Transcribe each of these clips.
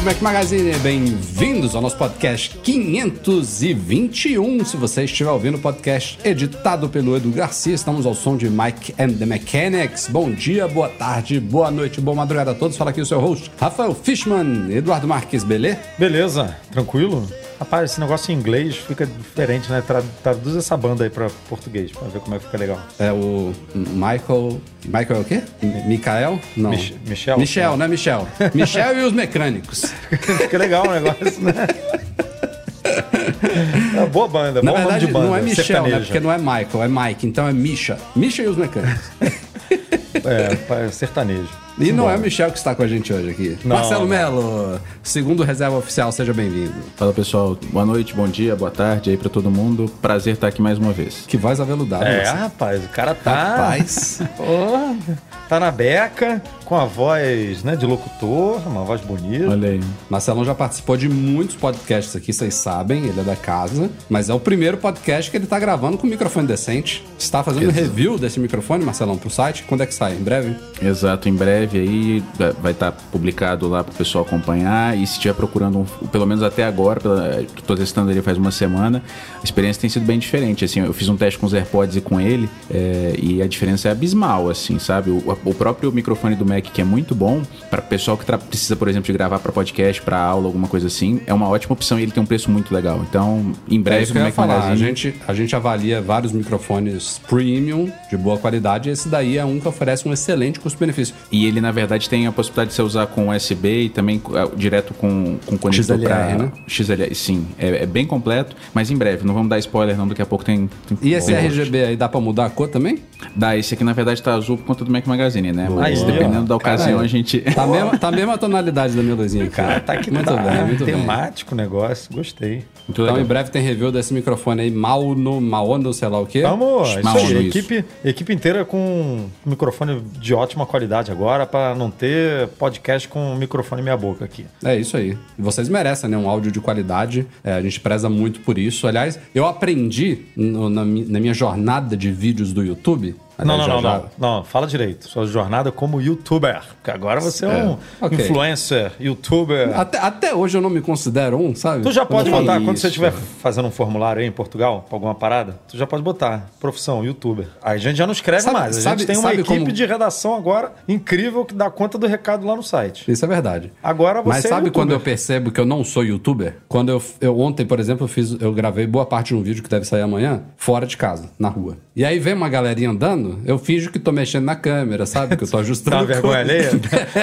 Do Mac Magazine, bem-vindos ao nosso podcast 521. Se você estiver ouvindo o podcast editado pelo Edu Garcia, estamos ao som de Mike and the Mechanics. Bom dia, boa tarde, boa noite, boa madrugada a todos. Fala aqui o seu host, Rafael Fishman, Eduardo Marques, beleza? Beleza, tranquilo? Rapaz, esse negócio em inglês fica diferente, né? Tra- Traduz essa banda aí pra português, pra ver como é que fica legal. É o Michael. Michael é o quê? Mi- Michael? Não. Mich- Michel? Michel, né, Michel? Michel e os mecânicos. fica legal o negócio, né? É boa banda, Na verdade, banda. não é Michel, né? Porque não é Michael, é Mike. Então é Misha. Misha e os mecânicos. É, é sertanejo. E não Bom. é o Michel que está com a gente hoje aqui. Não, Marcelo. Melo, segundo reserva oficial, seja bem-vindo. Fala pessoal, boa noite, bom dia, boa tarde aí pra todo mundo. Prazer estar aqui mais uma vez. Que voz aveludada. É, Marcelo. rapaz, o cara tá. Rapaz. Pô, tá na beca, com a voz né, de locutor, uma voz bonita. Olha aí. Marcelão já participou de muitos podcasts aqui, vocês sabem, ele é da casa. Mas é o primeiro podcast que ele tá gravando com microfone decente. Você está fazendo Exato. review desse microfone, Marcelão, pro site? Quando é que sai? Em breve? Exato, em breve aí é, vai estar publicado lá pro pessoal acompanhar. E se estiver procurando, um, pelo menos até agora, pela, tô testando ele faz uma semana, a experiência tem sido bem diferente. Assim, eu fiz um teste com os AirPods e com ele, é, e a diferença é abismal, assim, sabe? O, o próprio microfone do Mac, que é muito bom, para pessoal que precisa, por exemplo, de gravar para podcast, para aula, alguma coisa assim, é uma ótima opção e ele tem um preço muito legal. Então, em É breve isso que eu no ia Mac falar. A gente, a gente avalia vários microfones premium, de boa qualidade, e esse daí é um que oferece um excelente custo-benefício. E ele, na verdade, tem a possibilidade de você usar com USB e também ah, direto com, com conector XLR, pra... né? XLR, sim. É, é bem completo, mas em breve. Não vamos dar spoiler não, daqui a pouco tem... tem E esse tem- RGB aí dá pra mudar a cor também? Dá, esse aqui, na verdade, tá azul por conta do Mac Magazine, né? Mas Boa. dependendo da ocasião, Caralho. a gente... Tá a mesma, tá mesma tonalidade da minha luzinha aqui. Cara, tá aqui muito tá bem, muito bem. temático o negócio, gostei. Muito Então legal. em breve tem review desse microfone aí, Maono, Maono, sei lá o quê. Vamos, isso aí. Equipe, equipe inteira com microfone de ótima qualidade agora, pra não ter podcast com microfone meia boca aqui. É isso aí. Vocês merecem, né? Um áudio de qualidade. É, a gente preza muito por isso. Aliás, eu aprendi no- na, na minha jornada de vídeos do YouTube. Não, não, já- não, já- não, não. Fala direito. Sua jornada como youtuber. Porque agora você é, um ok. influencer, youtuber. Até, até hoje eu não me considero um, sabe? Tu já Quando pode botar, quando você isso. estiver fazendo um formulário aí em Portugal, pra alguma parada, tu já pode botar profissão, youtuber. Aí a gente já não escreve Sabe- mais. A sabe- gente tem uma sabe equipe como- de redação agora incrível que dá conta do recado lá no site. Isso é verdade. Agora você Mas é sabe youtuber. quando eu percebo que eu não sou youtuber? Quando eu, eu ontem, por exemplo, eu fiz, eu gravei boa parte de um vídeo que deve sair amanhã, fora de casa, na rua. E aí vem uma galerinha andando, eu finjo que tô mexendo na câmera, sabe? Que eu tô ajustando. Dá vergonha alheia?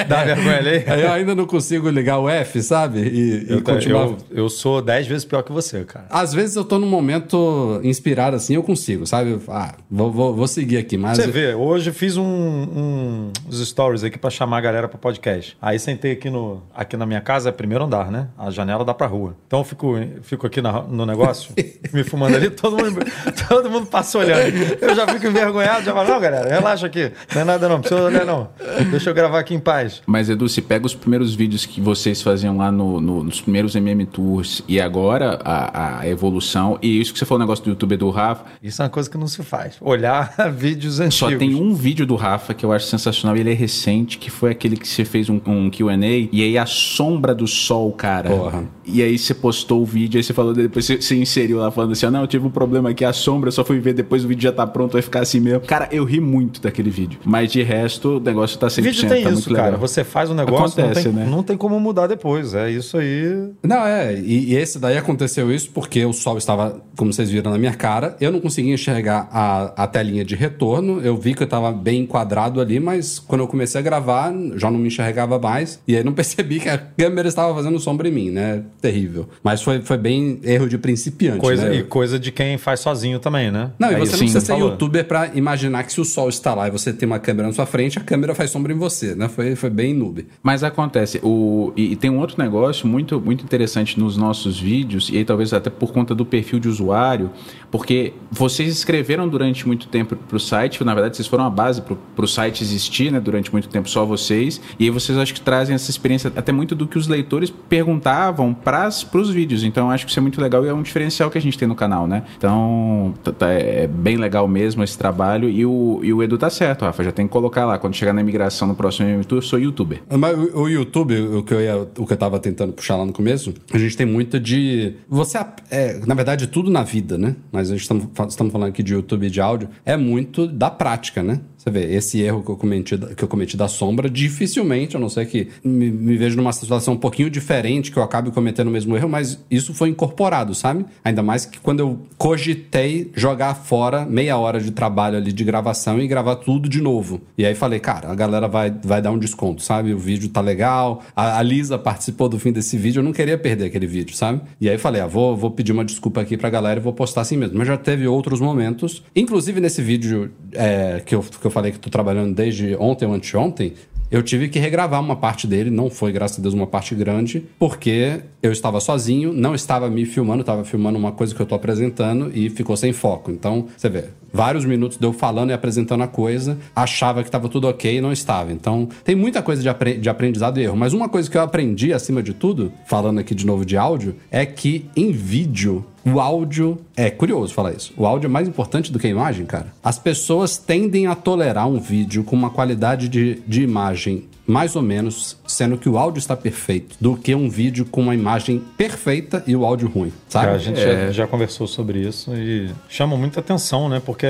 Dá uma vergonha alheia? Aí eu ainda não consigo ligar o F, sabe? E, e Eu, continuar. eu, eu sou dez vezes pior que você, cara. Às vezes eu tô num momento inspirado assim, eu consigo, sabe? Ah, vou, vou, vou seguir aqui, mas. Você vê, hoje fiz um, um- uns stories aqui pra chamar a galera pra podcast. Aí sentei aqui no aqui na minha casa, é primeiro andar, né? A janela dá pra rua. Então eu fico, fico aqui na- no negócio, me fumando ali, todo mundo, todo mundo passa olhando. Eu já fico envergonhado, já falo, não, galera, relaxa aqui. Não é nada não, não precisa olhar não. Deixa eu gravar aqui em paz. Mas, Edu, se pega os primeiros vídeos que vocês faziam lá no- no- nos primeiros MM Tours e agora a, a evolução, e isso que você falou, o negócio do YouTube do Rafa, Isso é uma coisa que não se faz. Olhar vídeos antigos. Só tem um vídeo do Rafa que eu acho sensacional e ele é recente, que foi aquele que você fez um, um QA e aí a sombra do sol, cara. Porra. E aí você postou o vídeo, aí você falou, depois você, você inseriu lá falando assim: ah, não, eu tive um problema aqui, a sombra, eu só fui ver depois o vídeo já tá pronto, vai ficar assim mesmo. Cara, eu ri muito daquele vídeo. Mas de resto, o negócio tá 100%. Vídeo tem tá isso, cara. Você faz um negócio, Acontece, não, tem, né? não tem como mudar depois. É isso aí. Não, é. E, e esse daí aconteceu isso porque o sol estava, como vocês viram, na minha cara. Eu não conseguia enxergar a, a telinha de retorno. Eu vi que eu estava bem enquadrado ali, mas quando eu comecei a gravar, já não me enxergava mais. E aí não percebi que a câmera estava fazendo sombra em mim, né? Terrível. Mas foi, foi bem erro de principiante, Coisa, né? E coisa de quem faz sozinho também, né? Não, e É você isso não precisa você ser youtuber pra imaginar imaginar que se o sol está lá e você tem uma câmera na sua frente, a câmera faz sombra em você, né? Foi, foi bem noob. Mas acontece, o, e, e tem um outro negócio muito, muito interessante nos nossos vídeos, e aí talvez até por conta do perfil de usuário, porque vocês escreveram durante muito tempo para o site, na verdade vocês foram a base para o site existir, né? Durante muito tempo só vocês, e aí vocês acho que trazem essa experiência até muito do que os leitores perguntavam para os vídeos, então acho que isso é muito legal e é um diferencial que a gente tem no canal, né? Então é bem legal mesmo esse trabalho, e o, e o Edu tá certo, Rafa, já tem que colocar lá, quando chegar na imigração no próximo MTU, eu sou youtuber. Mas o, o YouTube, o que, eu ia, o que eu tava tentando puxar lá no começo, a gente tem muito de. Você. É, na verdade, tudo na vida, né? Mas a gente estamos falando aqui de YouTube e de áudio, é muito da prática, né? Você vê, esse erro que eu cometi, que eu cometi da sombra, dificilmente, a não ser que me, me vejo numa situação um pouquinho diferente, que eu acabe cometendo o mesmo erro, mas isso foi incorporado, sabe? Ainda mais que quando eu cogitei jogar fora meia hora de trabalho ali de gravação e gravar tudo de novo. E aí falei, cara, a galera vai, vai dar um desconto, sabe? O vídeo tá legal. A, a Lisa participou do fim desse vídeo, eu não queria perder aquele vídeo, sabe? E aí falei, ah, vou, vou pedir uma desculpa aqui pra galera e vou postar assim mesmo. Mas já teve outros momentos, inclusive nesse vídeo é, que, eu, que eu falei que tô trabalhando desde ontem ou anteontem, eu tive que regravar uma parte dele, não foi, graças a Deus, uma parte grande, porque eu estava sozinho, não estava me filmando, estava filmando uma coisa que eu tô apresentando e ficou sem foco. Então, você vê, vários minutos de eu falando e apresentando a coisa, achava que estava tudo ok e não estava. Então, tem muita coisa de, apre- de aprendizado e erro. Mas uma coisa que eu aprendi, acima de tudo, falando aqui de novo de áudio, é que em vídeo o áudio é curioso falar isso. O áudio é mais importante do que a imagem, cara. As pessoas tendem a tolerar um vídeo com uma qualidade de, de imagem mais ou menos, sendo que o áudio está perfeito, do que um vídeo com uma imagem perfeita e o áudio ruim, sabe? A gente já, já conversou sobre isso e chama muita atenção, né? Porque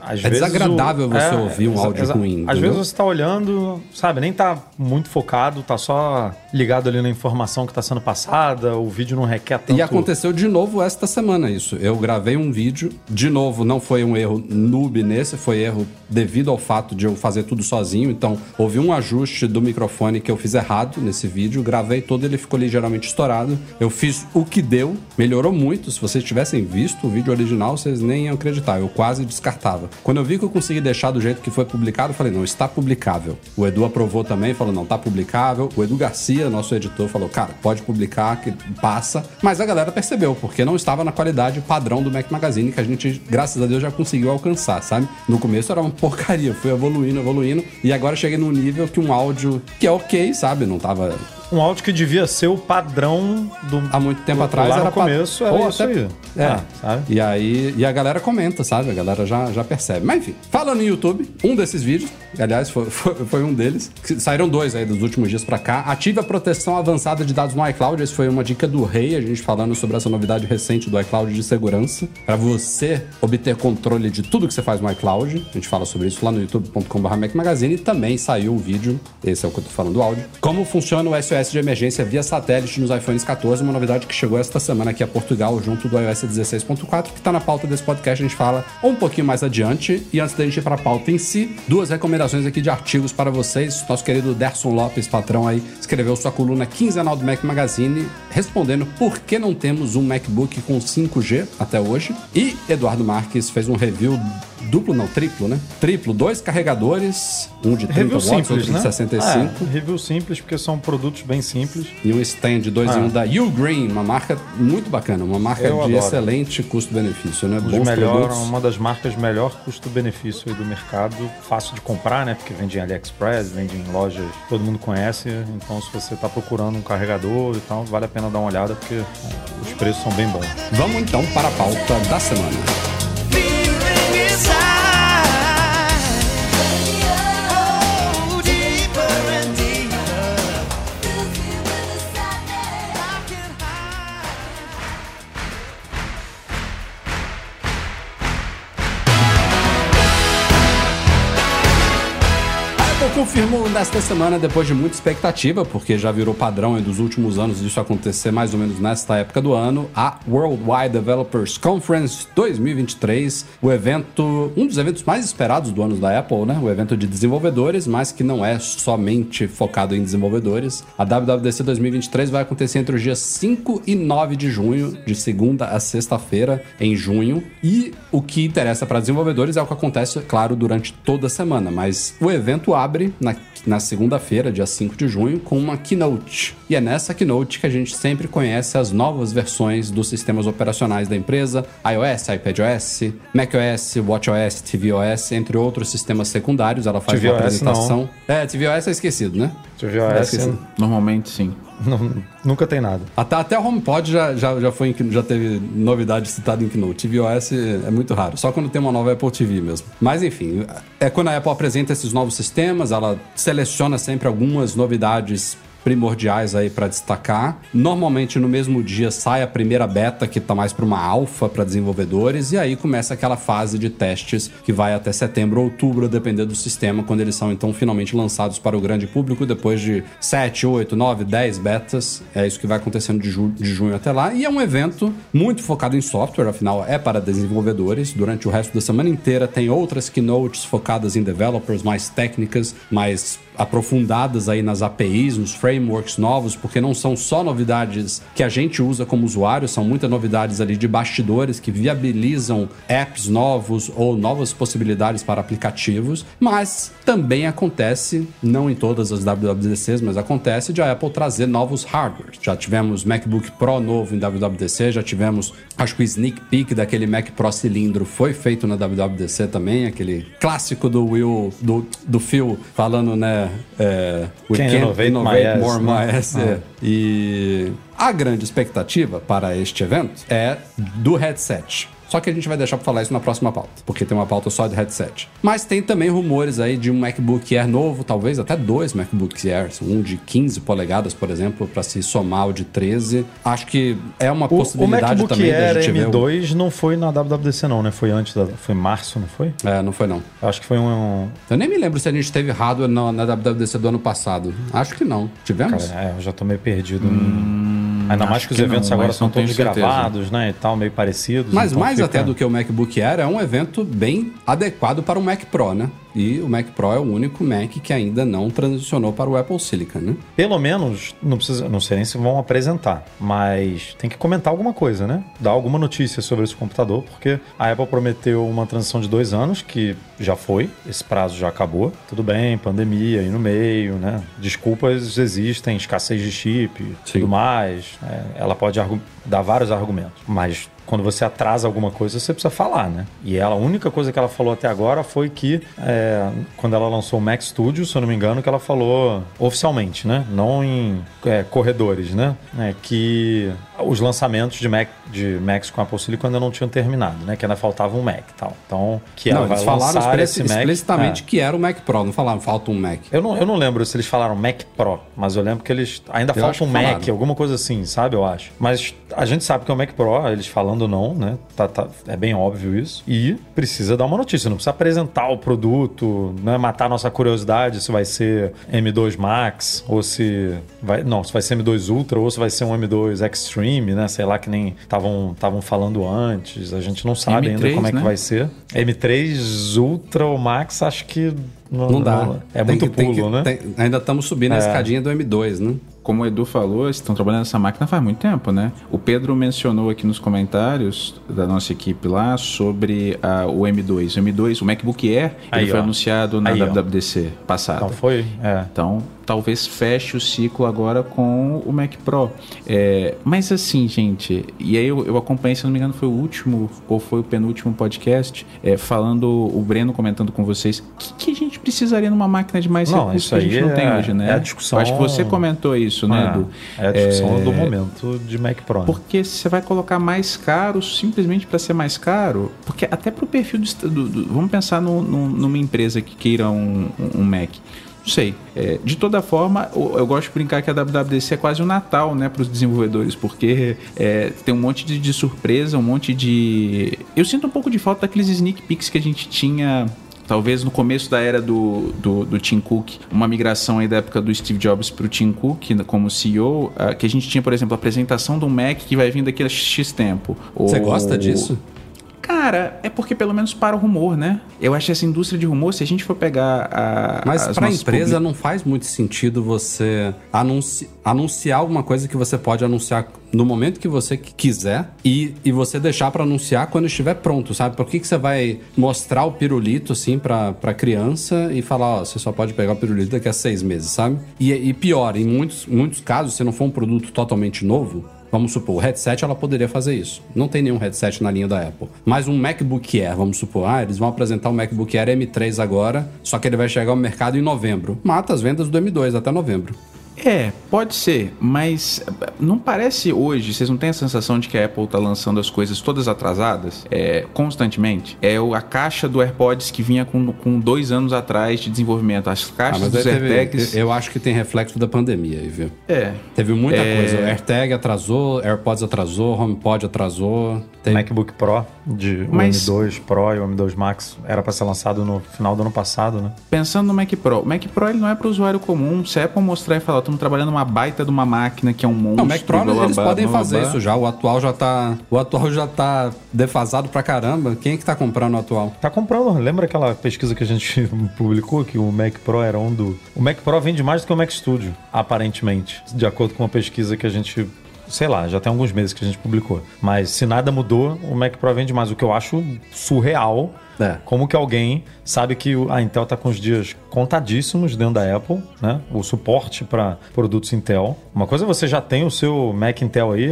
às É vezes. desagradável você ouvir um áudio ruim, Às entendeu? vezes você tá olhando, sabe, nem tá muito focado, tá só ligado ali na informação que tá sendo passada, o vídeo não requer tanto. E aconteceu de novo esta semana isso. Eu gravei um vídeo, de novo, não foi um erro noob nesse, foi erro devido ao fato de eu fazer tudo sozinho. Então, houve um ajuste do microfone que eu fiz errado nesse vídeo, gravei todo, ele ficou ligeiramente estourado. Eu fiz o que deu, melhorou muito. Se vocês tivessem visto o vídeo original, vocês nem iam acreditar. Eu quase descartava. Quando eu vi que eu consegui deixar do jeito que foi publicado, eu falei, não, está publicável. O Edu aprovou também, falou, não, tá publicável. O Edu Garcia, nosso editor, falou, cara, pode publicar, que passa. Mas a galera percebeu, porque não estava na qualidade padrão do Mac Magazine, que a gente, graças a Deus, já conseguiu alcançar, sabe? No começo era uma porcaria, fui evoluindo, evoluindo, e agora cheguei num nível que um áudio que é ok, sabe? Não tava Um áudio que devia ser o padrão do. há muito tempo do- atrás lá era no começo era isso até- aí. É, Ah, sabe? E aí, e a galera comenta, sabe? A galera já, já percebe. Mas enfim, falando em YouTube, um desses vídeos, aliás, foi, foi, foi um deles, que saíram dois aí dos últimos dias pra cá. Ative a proteção avançada de dados no iCloud. Esse foi uma dica do Rei, a gente falando sobre essa novidade recente do iCloud de segurança, Pra você obter controle de tudo que você faz no iCloud. A gente fala sobre isso lá no youtube.com.br Mac Magazine e também saiu o vídeo, esse é o que eu tô falando do áudio, como funciona o SOS de emergência via satélite nos iPhones 14, uma novidade que chegou esta semana aqui a Portugal junto do iOS 16.4, que tá na pauta desse podcast, a gente fala um pouquinho mais adiante. E antes da gente ir pra pauta em si, duas recomendações aqui de artigos para vocês. Nosso querido Derson Lopes, patrão aí, escreveu sua coluna quinzenal do Mac Magazine, respondendo por que não temos um MacBook com 5G até hoje. E Eduardo Marques fez um review duplo, não, triplo, né? Triplo, dois carregadores, um de 30 Review watts, simples, outro né? de 65. É, review simples, porque são produtos bem simples. E um stand 2 Ah. em 1 da Ugreen, uma marca muito bacana, uma marca Eu de adoro. excelente custo-benefício, né? Bons melhor, produtos. uma das marcas melhor custo-benefício do mercado. Fácil de comprar, né? Porque vende em AliExpress, vende em lojas todo mundo conhece. Então, se você está procurando um carregador e tal, vale a pena dar uma olhada, porque os preços são bem bons. Vamos então para a pauta da semana. Confirmou nesta semana, depois de muita expectativa, porque já virou padrão dos últimos anos disso acontecer mais ou menos nesta época do ano, a Worldwide Developers Conference 2023, o evento, um dos eventos mais esperados do ano da Apple, né? O evento de desenvolvedores, mas que não é somente focado em desenvolvedores. A WWDC 2023 vai acontecer entre os dias 5 e 9 de junho, de segunda a sexta-feira em junho, e o que interessa para desenvolvedores é o que acontece, claro, durante toda a semana, mas o evento abre na, na segunda-feira, dia 5 de junho, com uma keynote. E é nessa keynote que a gente sempre conhece as novas versões dos sistemas operacionais da empresa: iOS, iPadOS, macOS, watchOS, tvOS, entre outros sistemas secundários. Ela faz uma tvOS apresentação. É, tvOS é esquecido, né? tvOS É esquecido. Normalmente sim. não- nunca tem nada. Até, até o HomePod já, já, já, foi em- já teve novidade citada em Keynote. tvOS é muito raro, só quando tem uma nova Apple TV mesmo. Mas enfim, é quando a Apple apresenta esses novos sistemas, ela seleciona sempre algumas novidades primordiais aí para destacar. Normalmente no mesmo dia sai a primeira beta que tá mais para uma alfa para desenvolvedores e aí começa aquela fase de testes que vai até setembro ou outubro, dependendo do sistema, quando eles são então finalmente lançados para o grande público depois de 7, 8, 9, 10 betas. É isso que vai acontecendo de, ju- de junho até lá. E é um evento muito focado em software, afinal é para desenvolvedores. Durante o resto da semana inteira tem outras keynotes focadas em developers, mais técnicas, mais aprofundadas aí nas APIs, nos frameworks novos, porque não são só novidades que a gente usa como usuário, são muitas novidades ali de bastidores que viabilizam apps novos ou novas possibilidades para aplicativos, mas também acontece, não em todas as WWDCs, mas acontece de a Apple trazer novos hardwares. Já tivemos MacBook Pro novo em WWDC, já tivemos, acho que o sneak peek daquele Mac Pro cilindro foi feito na WWDC também, aquele clássico do Will, do, do Phil falando, né? É, we Can can't innovate my innovate ass, more né? my ass, é. E a grande expectativa para este evento é do headset. Só que a gente vai deixar para falar isso na próxima pauta, porque tem uma pauta só de headset. Mas tem também rumores aí de um MacBook Air novo, talvez até dois MacBooks Air, um de 15 polegadas, por exemplo, para se somar ao de 13. Acho que é uma O, o possibilidade MacBook também da Air gente ver. o- M2 não foi na WWDC não, né? Foi antes da... Foi março, não foi? É, não foi não. Eu acho que foi um... Eu nem me lembro se a gente teve hardware na, na WWDC do ano passado. Acho que não. Tivemos? Cara, é, eu já tô meio perdido. Ainda mais que os que eventos não, agora são todos certeza. gravados, né? E tal, meio parecidos. Mas então mais fica- até do que o MacBook Air, é um evento bem adequado para o Mac Pro, né? E o Mac Pro é o único Mac que ainda não transicionou para o Apple Silicon, né? Pelo menos, não precisa, não sei nem se vão apresentar, mas tem que comentar alguma coisa, né? Dar alguma notícia sobre esse computador, porque a Apple prometeu uma transição de dois anos, que já foi, esse prazo já acabou. Tudo bem, pandemia aí no meio, né? Desculpas existem, escassez de chip, Sim. tudo mais. né? Ela pode dar vários argumentos, mas quando você atrasa alguma coisa, você precisa falar, né? E ela, a única coisa que ela falou até agora foi que, é, quando ela lançou o Mac Studio, se eu não me engano, que ela falou oficialmente, né? Não em é, corredores, né? É, que os lançamentos de, Mac, de Macs com Apple Silicon ainda não tinham terminado, né? Que ainda faltava um Mac e tal. Então, que ela não, vai eles falaram lançar esse Mac... explicitamente É. que era o Mac Pro, não falaram falta um Mac. Eu não, eu não lembro se eles falaram Mac Pro, mas eu lembro que eles ainda Eu falta um Mac, falaram. alguma coisa assim, sabe? Eu acho. Mas a gente sabe que é o Mac Pro, eles falando não, né? Tá, tá- é bem óbvio isso. E precisa dar uma notícia, não precisa apresentar o produto, né? matar nossa curiosidade se vai ser M2 Max ou se vai. Não, se vai ser M2 Ultra ou se vai ser um M2 Extreme, né? Sei lá que nem estavam falando antes. A gente não sabe ainda M3, como é que né? vai ser. M3 Ultra ou Max, acho que. Não dá. É Tem muito que- tem pulo, que- né? tem- ainda estamos subindo a É. escadinha do M2, né? Como o Edu falou, estão trabalhando nessa máquina faz muito tempo, né? O Pedro mencionou aqui nos comentários da nossa equipe lá sobre ah, o M2. O M2, o MacBook Air, Aí, ele foi ó. anunciado na Aí, ó. WWDC passada. Então foi. É. Então, talvez feche o ciclo agora com o Mac Pro. É, mas assim, gente, e aí eu, eu acompanhei, se não me engano, foi o último ou foi o penúltimo podcast, é, falando, o Breno comentando com vocês, o que, que a gente precisaria numa máquina de mais Não, recursos isso que a gente não tem é- hoje, né? é a discussão- Eu acho que você comentou isso, né, Edu? É, a discussão É, do momento de Mac Pro. né? Porque você vai colocar mais caro simplesmente para ser mais caro? Porque até para o perfil do, do- do- Vamos pensar no- no- numa empresa que queira um, um Mac. Não sei. É, de toda forma, eu, gosto de brincar que a WWDC é quase um Natal, né, para os desenvolvedores, porque é, tem um monte de, de surpresa, um monte de. Eu sinto um pouco de falta daqueles sneak peeks que a gente tinha. talvez no começo da era do, do, do Tim Cook, uma migração aí da época do Steve Jobs pro Tim Cook como CEO, ah, que a gente tinha, por exemplo, a apresentação do Mac que vai vir daqui a X tempo. Você Ou- gosta disso? Cara, é porque pelo menos para o rumor, né? Eu acho que essa indústria de rumor, se a gente for pegar a. Mas as para a empresa publi- não faz muito sentido você anunci- anunciar alguma coisa que você pode anunciar no momento que você qui- quiser e, e você deixar para anunciar quando estiver pronto, sabe? Por que, que você vai mostrar o pirulito assim para pra criança e falar, ó, você só pode pegar o pirulito daqui a seis meses, sabe? E, e pior, em muitos, muitos casos, se não for um produto totalmente novo, Vamos supor, o headset ela poderia fazer isso. Não tem nenhum headset na linha da Apple. Mas um MacBook Air, vamos supor, ah, eles vão apresentar o MacBook Air M3 agora, só que ele vai chegar ao mercado em novembro. Mata as vendas do M2 até novembro. É, pode ser, mas eh, não parece hoje, vocês não têm a sensação de que a Apple tá lançando as coisas todas atrasadas, é, constantemente? É a caixa do AirPods que vinha com, com dois anos atrás de desenvolvimento, as Ah, caixas mas dos aí teve- AirTags... eu, acho que tem reflexo da pandemia aí, viu? É, Teve muita É. coisa. AirTag atrasou, AirPods atrasou, HomePod atrasou. Tem... MacBook Pro, de o Mas- M2 Pro e o M2 Max, era para ser lançado no final do ano passado, né? Pensando no Mac Pro, o Mac Pro ele não é para o usuário comum. Se a Apple mostrar e falar, estamos trabalhando uma baita de uma máquina que é um monstro. Não, o Mac Pro blá, blá, eles blá, podem blá, fazer blá. isso já. O atual já tá. O atual já tá defasado pra caramba. Quem é que tá comprando o atual? Tá comprando. Lembra aquela pesquisa que a gente publicou que o Mac Pro era um do. O Mac Pro vende mais do que o Mac Studio, aparentemente. De acordo com uma pesquisa que a gente. Sei lá, já tem alguns meses que a gente publicou. Mas se nada mudou, o Mac Pro vende mais. O que eu acho surreal. É. Como que alguém sabe que a Intel tá com os dias contadíssimos dentro da Apple, né? O suporte para produtos Intel. Uma coisa é você já tem o seu Mac Intel aí,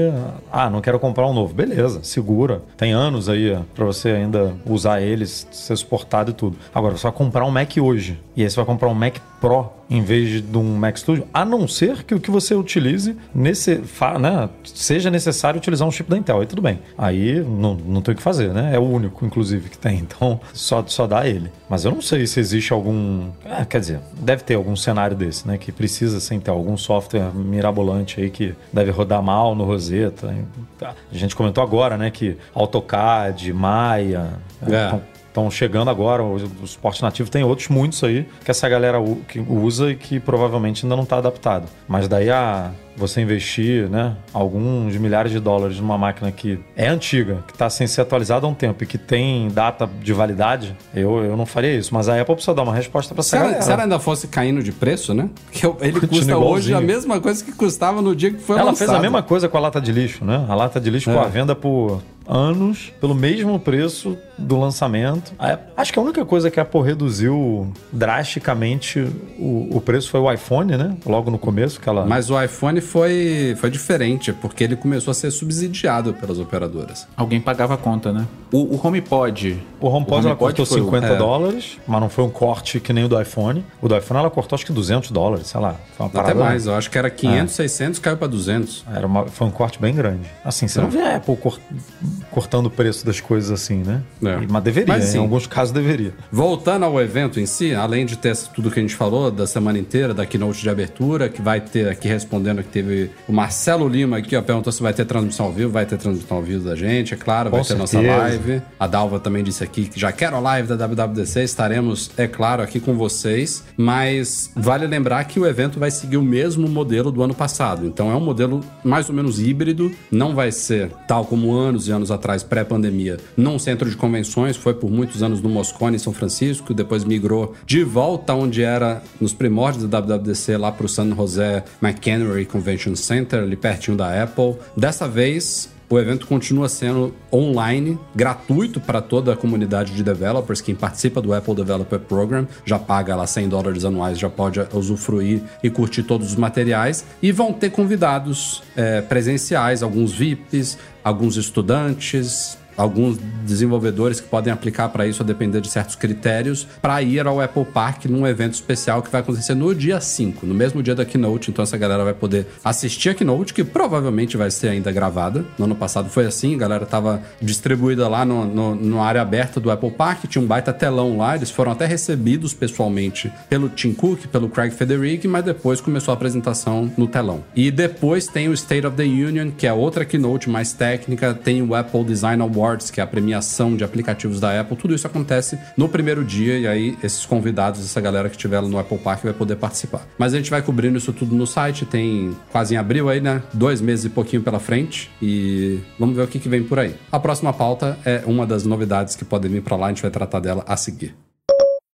ah, não quero comprar um novo. Beleza, segura. Tem anos aí para você ainda usar eles, ser suportado e tudo. Agora, você vai comprar um Mac hoje e aí você vai comprar um Mac Pro em vez de um Mac Studio, a não ser que o que você utilize nesse, né, seja necessário utilizar um chip da Intel. Aí tudo bem. Aí não, não tem o que fazer, né? É o único, inclusive, que tem. Então, só, só dá ele. Mas eu não sei se existe algum. É, quer dizer, deve ter algum cenário desse, né? Que precisa sem ter algum software mirabolante aí que deve rodar mal no Rosetta. A gente comentou agora, né? Que AutoCAD, Maya. É. Estão chegando agora, o, o suporte nativo tem outros muitos aí que essa galera u- que usa e que provavelmente ainda não está adaptado. Mas daí a você investir, né, alguns milhares de dólares numa máquina que é antiga, que está sem ser atualizada há um tempo e que tem data de validade, eu, eu não faria isso. Mas a Apple precisa dar uma resposta para essa Se ela, galera. se ela ainda fosse caindo de preço, né? Que ele Continua custa hoje igualzinho. a mesma coisa que custava no dia que foi Ela lançado. fez a mesma coisa com a lata de lixo, né? A lata de lixo É. com a venda por anos, pelo mesmo preço do lançamento. Acho que a única coisa que a Apple reduziu drasticamente o, o preço foi o iPhone, né? Logo no começo, que ela... Mas o iPhone foi, foi diferente, porque ele começou a ser subsidiado pelas operadoras. Alguém pagava a conta, né? O, o HomePod. O HomePod, ela cortou foi o- 50 é. dólares, mas não foi um corte que nem o do iPhone. O do iPhone ela cortou acho que 200 dólares, sei lá. Foi uma Até mais, eu acho que era 500, 600, caiu pra 200. Era uma- foi um corte bem grande. Assim, você não vê a Apple cor- cortando o preço das coisas assim, né? É. Mas deveria, Mas, em alguns casos deveria. Voltando ao evento em si, além de ter tudo que a gente falou da semana inteira, da keynote de abertura, que vai ter aqui respondendo teve o Marcelo Lima aqui, ó, perguntou se vai ter transmissão ao vivo, vai ter transmissão ao vivo da gente, é claro, vai Com ter nossa certeza. live. A Dalva também disse aqui que já quero a live da WWDC, estaremos, é claro, aqui com vocês, mas vale lembrar que o evento vai seguir o mesmo modelo do ano passado, então é um modelo mais ou menos híbrido, não vai ser tal como anos e anos atrás, pré-pandemia, num centro de convenções, foi por muitos anos no Moscone, em São Francisco, depois migrou de volta onde era nos primórdios da WWDC, lá para o San José McHenry Convention Center, ali pertinho da Apple. Dessa vez, o evento continua sendo online, gratuito para toda a comunidade de developers. Quem participa do Apple Developer Program já paga lá 100 dólares anuais, já pode usufruir e curtir todos os materiais. E vão ter convidados eh, presenciais, alguns VIPs, alguns estudantes, alguns desenvolvedores que podem aplicar para isso a depender de certos critérios, para ir ao Apple Park num evento especial que vai acontecer no dia 5, no mesmo dia da Keynote. Então essa galera vai poder assistir a Keynote, que provavelmente vai ser ainda gravada. No ano passado foi assim, a galera tava distribuída lá no, no, no área aberta do Apple Park, tinha um baita telão lá, eles foram até recebidos pessoalmente pelo Tim Cook, pelo Craig Federici, mas depois começou a apresentação no telão. E depois tem o State of the Union, que é outra Keynote mais técnica, tem o Apple Design Awards Awards, que é a premiação de aplicativos da Apple. Tudo isso acontece no primeiro dia e aí esses convidados, essa galera que estiver no Apple Park vai poder participar. Mas a gente vai cobrindo isso tudo no site, tem quase em abril aí, né? Dois meses e pouquinho pela frente e vamos ver o que, que vem por aí. A próxima pauta é uma das novidades que podem vir para lá, a gente vai tratar dela a seguir.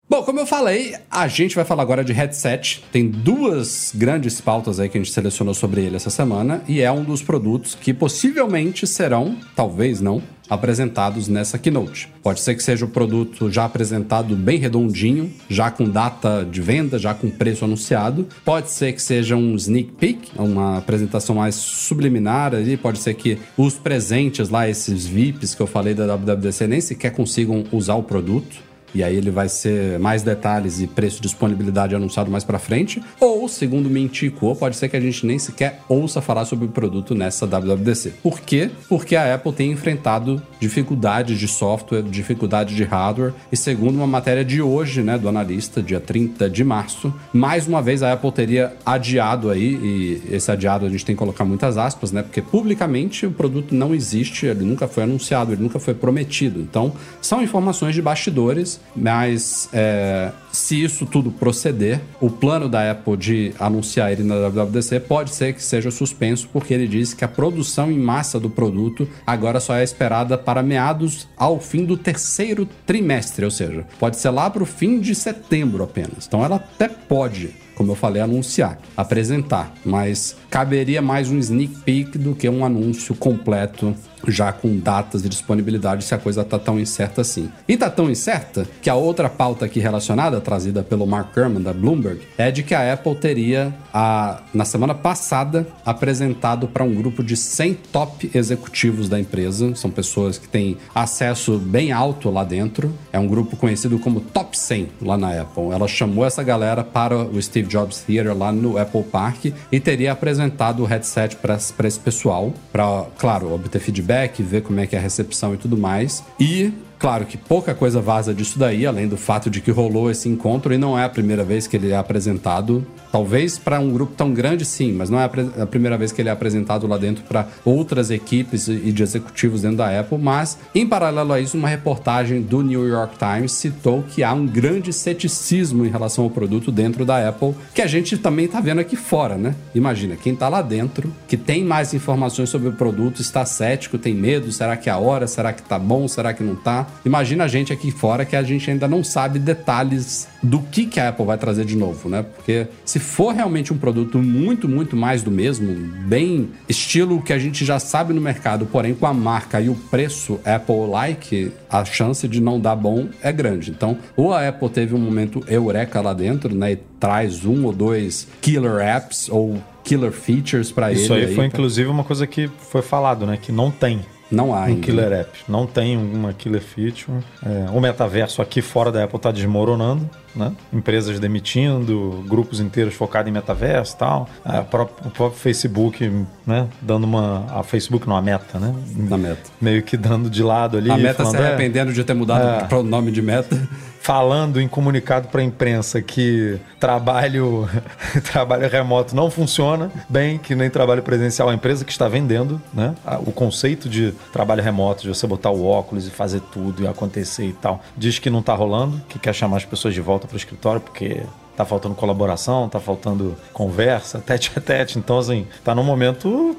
Bom, como eu falei, a gente vai falar agora de headset. Tem duas grandes pautas aí que a gente selecionou sobre ele essa semana e é um dos produtos que possivelmente serão, talvez não, apresentados nessa keynote. Pode ser que seja o produto já apresentado bem redondinho, já com data de venda, já com preço anunciado. Pode ser que seja um sneak peek, uma apresentação mais subliminar ali. Pode ser que os presentes lá, esses VIPs que eu falei da WWDC, nem sequer consigam usar o produto e aí ele vai ser mais detalhes e preço de disponibilidade anunciado mais para frente, ou, segundo me indicou, pode ser que a gente nem sequer ouça falar sobre o produto nessa WWDC. Por quê? Porque a Apple tem enfrentado dificuldades de software, dificuldade de hardware, e segundo uma matéria de hoje, né, do analista, dia 30 de março, mais uma vez a Apple teria adiado aí, e esse adiado a gente tem que colocar muitas aspas, né, porque publicamente o produto não existe, ele nunca foi anunciado, ele nunca foi prometido. Então, são informações de bastidores mas é, se isso tudo proceder, o plano da Apple de anunciar ele na WWDC pode ser que seja suspenso, porque ele disse que a produção em massa do produto agora só é esperada para meados ao fim do terceiro trimestre, ou seja, pode ser lá para o fim de setembro apenas. Então ela até pode como eu falei, anunciar, apresentar, mas caberia mais um sneak peek do que um anúncio completo já com datas de disponibilidade se a coisa tá tão incerta assim. E tá tão incerta que a outra pauta aqui relacionada, trazida pelo Mark Gurman da Bloomberg, é de que a Apple teria, a, na semana passada, apresentado para um grupo de 100 top executivos da empresa. São pessoas que têm acesso bem alto lá dentro. É um grupo conhecido como Top 100 lá na Apple. Ela chamou essa galera para o Steve Jobs Theater lá no Apple Park e teria apresentado o headset para esse pessoal, para, claro, obter feedback feedback, ver como é que é a recepção e tudo mais. E Claro que pouca coisa vaza disso daí, além do fato de que rolou esse encontro e não é a primeira vez que ele é apresentado. Talvez para um grupo tão grande, sim, mas não é a primeira vez que ele é apresentado lá dentro para outras equipes e de executivos dentro da Apple. Mas, em paralelo a isso, uma reportagem do New York Times citou que há um grande ceticismo em relação ao produto dentro da Apple, que a gente também está vendo aqui fora, né? Imagina, quem está lá dentro, que tem mais informações sobre o produto, está cético, tem medo, será que é a hora, será que tá bom, será que não tá? Imagina a gente aqui fora que a gente ainda não sabe detalhes do que, que a Apple vai trazer de novo, né? Porque se for realmente um produto muito, muito mais do mesmo, bem estilo que a gente já sabe no mercado, porém com a marca e o preço Apple-like, a chance de não dar bom é grande. Então, ou a Apple teve um momento eureka lá dentro, né? E traz um ou dois killer apps ou killer features para ele. Isso aí foi pra- inclusive uma coisa que foi falado, né? Que não tem Não há um ainda. killer app. Não tem uma killer feature. É, o metaverso aqui fora da Apple está desmoronando, né? Empresas demitindo, grupos inteiros focados em metaverso e tal. A pró- o próprio Facebook, né? Dando uma... A Facebook não, a Meta, né? Na meta. Meio que dando de lado ali. A meta falando, se "É, arrependendo de ter mudado É. para o nome de meta. Falando em comunicado para a imprensa que trabalho, trabalho remoto não funciona bem, que nem trabalho presencial, a empresa que está vendendo, né? O conceito de trabalho remoto, de você botar o óculos e fazer tudo e acontecer e tal, diz que não está rolando, que quer chamar as pessoas de volta para o escritório porque tá faltando colaboração, tá faltando conversa, tete a tete. Então, assim, tá num momento.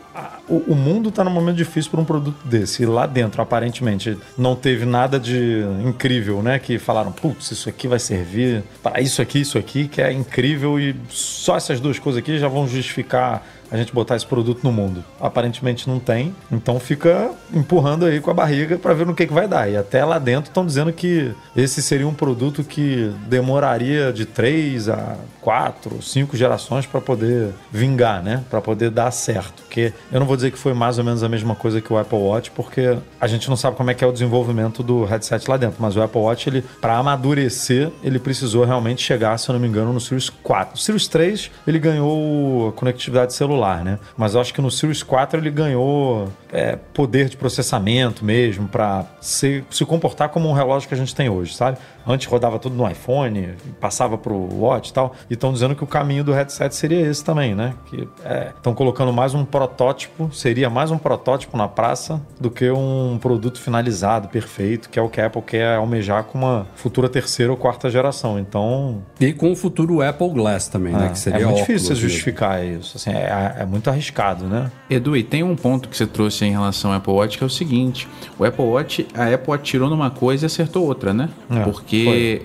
O, o mundo tá num momento difícil para um produto desse. E lá dentro, aparentemente, não teve nada de incrível, né? Que falaram, putz, isso aqui vai servir para isso aqui, isso aqui, que é incrível e só essas duas coisas aqui já vão justificar a gente botar esse produto no mundo. Aparentemente não tem, então fica empurrando aí com a barriga para ver no que, que vai dar. E até lá dentro estão dizendo que esse seria um produto que demoraria de três a quatro, cinco gerações para poder vingar, né? Para poder dar certo. Porque eu não vou dizer que foi mais ou menos a mesma coisa que o Apple Watch, porque a gente não sabe como é que é o desenvolvimento do headset lá dentro. Mas o Apple Watch, ele para amadurecer, ele precisou realmente chegar, se eu não me engano, no Series 4. O Series 3, ele ganhou conectividade celular, né? Mas eu acho que no Series 4 ele ganhou é, poder de processamento mesmo para se, se comportar como um relógio que a gente tem hoje, sabe? Antes rodava tudo no iPhone, passava pro Watch e tal. E estão dizendo que o caminho do headset seria esse também, né? Que estão colocando mais um protótipo, seria mais um protótipo na praça do que um produto finalizado, perfeito, que é o que a Apple quer almejar com uma futura terceira ou quarta geração. Então, E com o futuro Apple Glass também, né? é, Que seria é muito óculos difícil você mesmo. justificar isso. Assim, é, é muito arriscado, né? Edu, e tem um ponto que você trouxe em relação ao Apple Watch que é o seguinte: o Apple Watch, a Apple atirou numa coisa e acertou outra, né? É, Porque